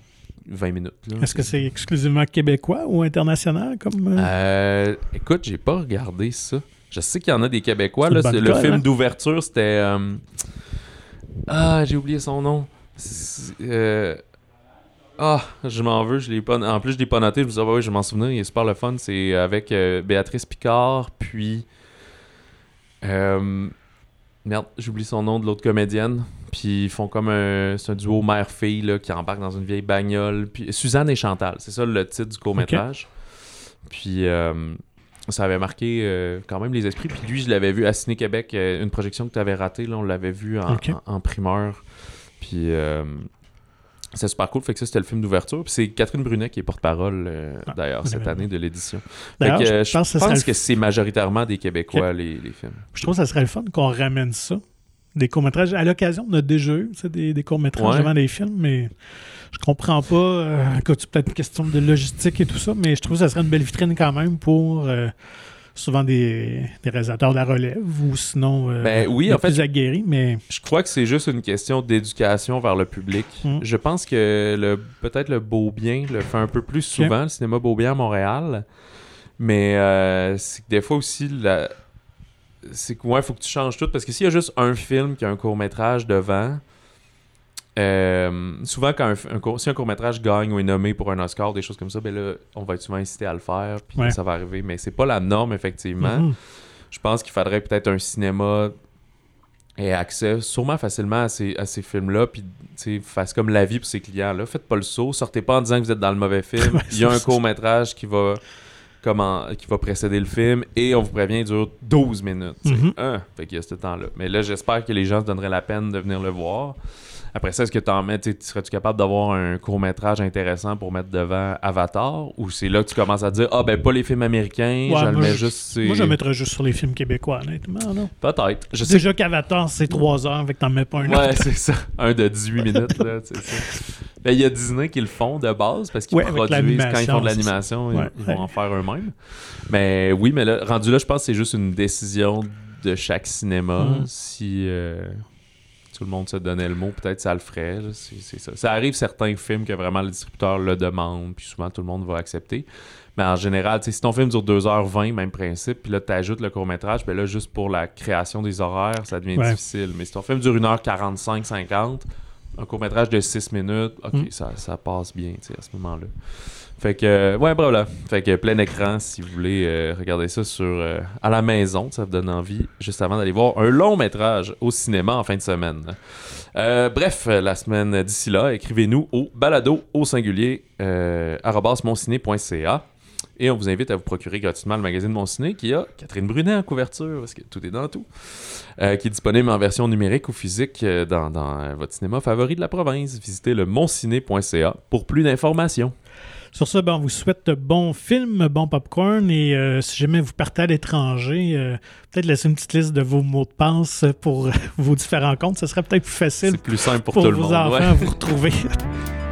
Speaker 2: 20 minutes.
Speaker 1: Est-ce que c'est exclusivement québécois ou international comme
Speaker 2: Écoute, j'ai pas regardé ça. Je sais qu'il y en a des Québécois. Là, le film hein? d'ouverture, c'était. Ah, j'ai oublié son nom. Ah, je m'en veux, je l'ai pas. En plus, je l'ai pas noté. Je me disais, ah, oui, je m'en souviens, il est super le fun. C'est avec euh, Béatrice Picard, puis. Euh, merde, j'oublie son nom de l'autre comédienne. Puis ils font comme un. C'est un duo mère-fille qui embarque dans une vieille bagnole. Puis Suzanne et Chantal, c'est ça le titre du court-métrage. Puis. Euh, ça avait marqué quand même les esprits. Puis lui, je l'avais vu à Ciné Québec, euh, une projection que tu avais ratée, là, on l'avait vu en, en- en primeur. Puis euh, c'est super cool. Fait que ça, c'était le film d'ouverture. Puis c'est Catherine Brunet qui est porte-parole, euh,
Speaker 1: Ah,
Speaker 2: d'ailleurs, cette année de l'édition.
Speaker 1: D'ailleurs, je
Speaker 2: euh,
Speaker 1: pense que
Speaker 2: je pense c'est majoritairement des Québécois, les, les films.
Speaker 1: Je trouve que ça serait le fun qu'on ramène ça. Des courts-métrages. À l'occasion, on a déjà eu des, des courts-métrages
Speaker 2: Ouais.
Speaker 1: devant des films, mais je comprends pas euh, peut-être une question de logistique et tout ça, mais je trouve que ça serait une belle vitrine quand même pour euh, souvent des, des réalisateurs de la relève ou sinon euh,
Speaker 2: Ben oui, en fait,
Speaker 1: plus aguerris, mais
Speaker 2: Je crois que c'est juste une question d'éducation vers le public.
Speaker 1: Mm.
Speaker 2: Je pense que le peut-être le Beau Bien le fait un peu plus souvent, le cinéma Beau Bien à Montréal. Mais euh, c'est que des fois aussi, la... c'est que ouais, faut que tu changes tout. Parce que s'il y a juste un film qui a un court-métrage devant, euh, souvent quand un, un court- si un court-métrage gagne ou est nommé pour un Oscar, des choses comme ça, ben là, on va être souvent incité à le faire, puis
Speaker 1: Ouais.
Speaker 2: ça va arriver. Mais c'est pas la norme, effectivement.
Speaker 1: Mhm.
Speaker 2: Je pense qu'il faudrait peut-être un cinéma ait accès sûrement facilement à ces, à ces films-là, puis fasse comme la vie pour ses clients-là. Faites pas le saut, sortez pas en disant que vous êtes dans le mauvais film. Il y a un court-métrage qui va comment, qui va précéder le film, et on vous prévient, il dure 12 minutes. Hein? Fait qu'il y a ce temps-là. Mais là, j'espère que les gens se donneraient la peine de venir le voir. Après ça, est-ce que t'en mets, tu sais, serais-tu capable d'avoir un court-métrage intéressant pour mettre devant Avatar, ou c'est là que tu commences à dire, ah ben pas les films américains,
Speaker 1: Ouais,
Speaker 2: je le mets
Speaker 1: je-
Speaker 2: juste...
Speaker 1: moi je le mettrais juste sur les films québécois, honnêtement. Là.
Speaker 2: Peut-être. Je sais
Speaker 1: Déjà qu'Avatar, c'est 3 heures, avec t'en mets pas un
Speaker 2: Ouais,
Speaker 1: autre.
Speaker 2: c'est ça. Un de 18 minutes, là, c'est ça. Ben, il y a Disney qui le font de base parce qu'ils
Speaker 1: Ouais,
Speaker 2: produisent quand ils font de
Speaker 1: l'animation,
Speaker 2: ils, vont en faire eux-mêmes. Mais oui, mais là, rendu là, je pense que c'est juste une décision de chaque cinéma.
Speaker 1: Mhm.
Speaker 2: Si euh, tout le monde se donnait le mot, peut-être ça le ferait. là. Ça. Ça arrive certains films que vraiment le distributeur le demande, puis souvent tout le monde va accepter. Mais en général, si ton film dure 2h20, même principe, puis là, tu ajoutes le court-métrage, ben là, juste pour la création des horaires, ça devient
Speaker 1: Ouais.
Speaker 2: difficile. Mais si ton film dure 1h45, 50, un court-métrage de 6 minutes, ok,
Speaker 1: Mm.
Speaker 2: ça, ça passe bien, à ce moment-là. Fait que, euh, ouais, voilà. Fait que plein écran, si vous voulez euh, regarder ça sur, euh, à la maison, ça vous donne envie, juste avant d'aller voir un long métrage au cinéma en fin de semaine. Bref, la semaine d'ici là, écrivez-nous au balado au singulier monciné.ca. Et on vous invite à vous procurer gratuitement le magazine Mon Ciné qui a Catherine Brunet en couverture, parce que tout est dans tout, qui est disponible en version numérique ou physique dans, dans, votre cinéma favori de la province. Visitez le monciné.ca pour plus d'informations.
Speaker 1: Sur ce, ben, on vous souhaite bon film, bon popcorn et euh, si jamais vous partez à l'étranger, euh, peut-être laisser une petite liste de vos mots de passe pour vos différents comptes. Ce serait peut-être plus facile
Speaker 2: C'est plus simple pour,
Speaker 1: pour
Speaker 2: tout le
Speaker 1: vos
Speaker 2: monde.
Speaker 1: enfants
Speaker 2: ouais.
Speaker 1: à vous retrouver.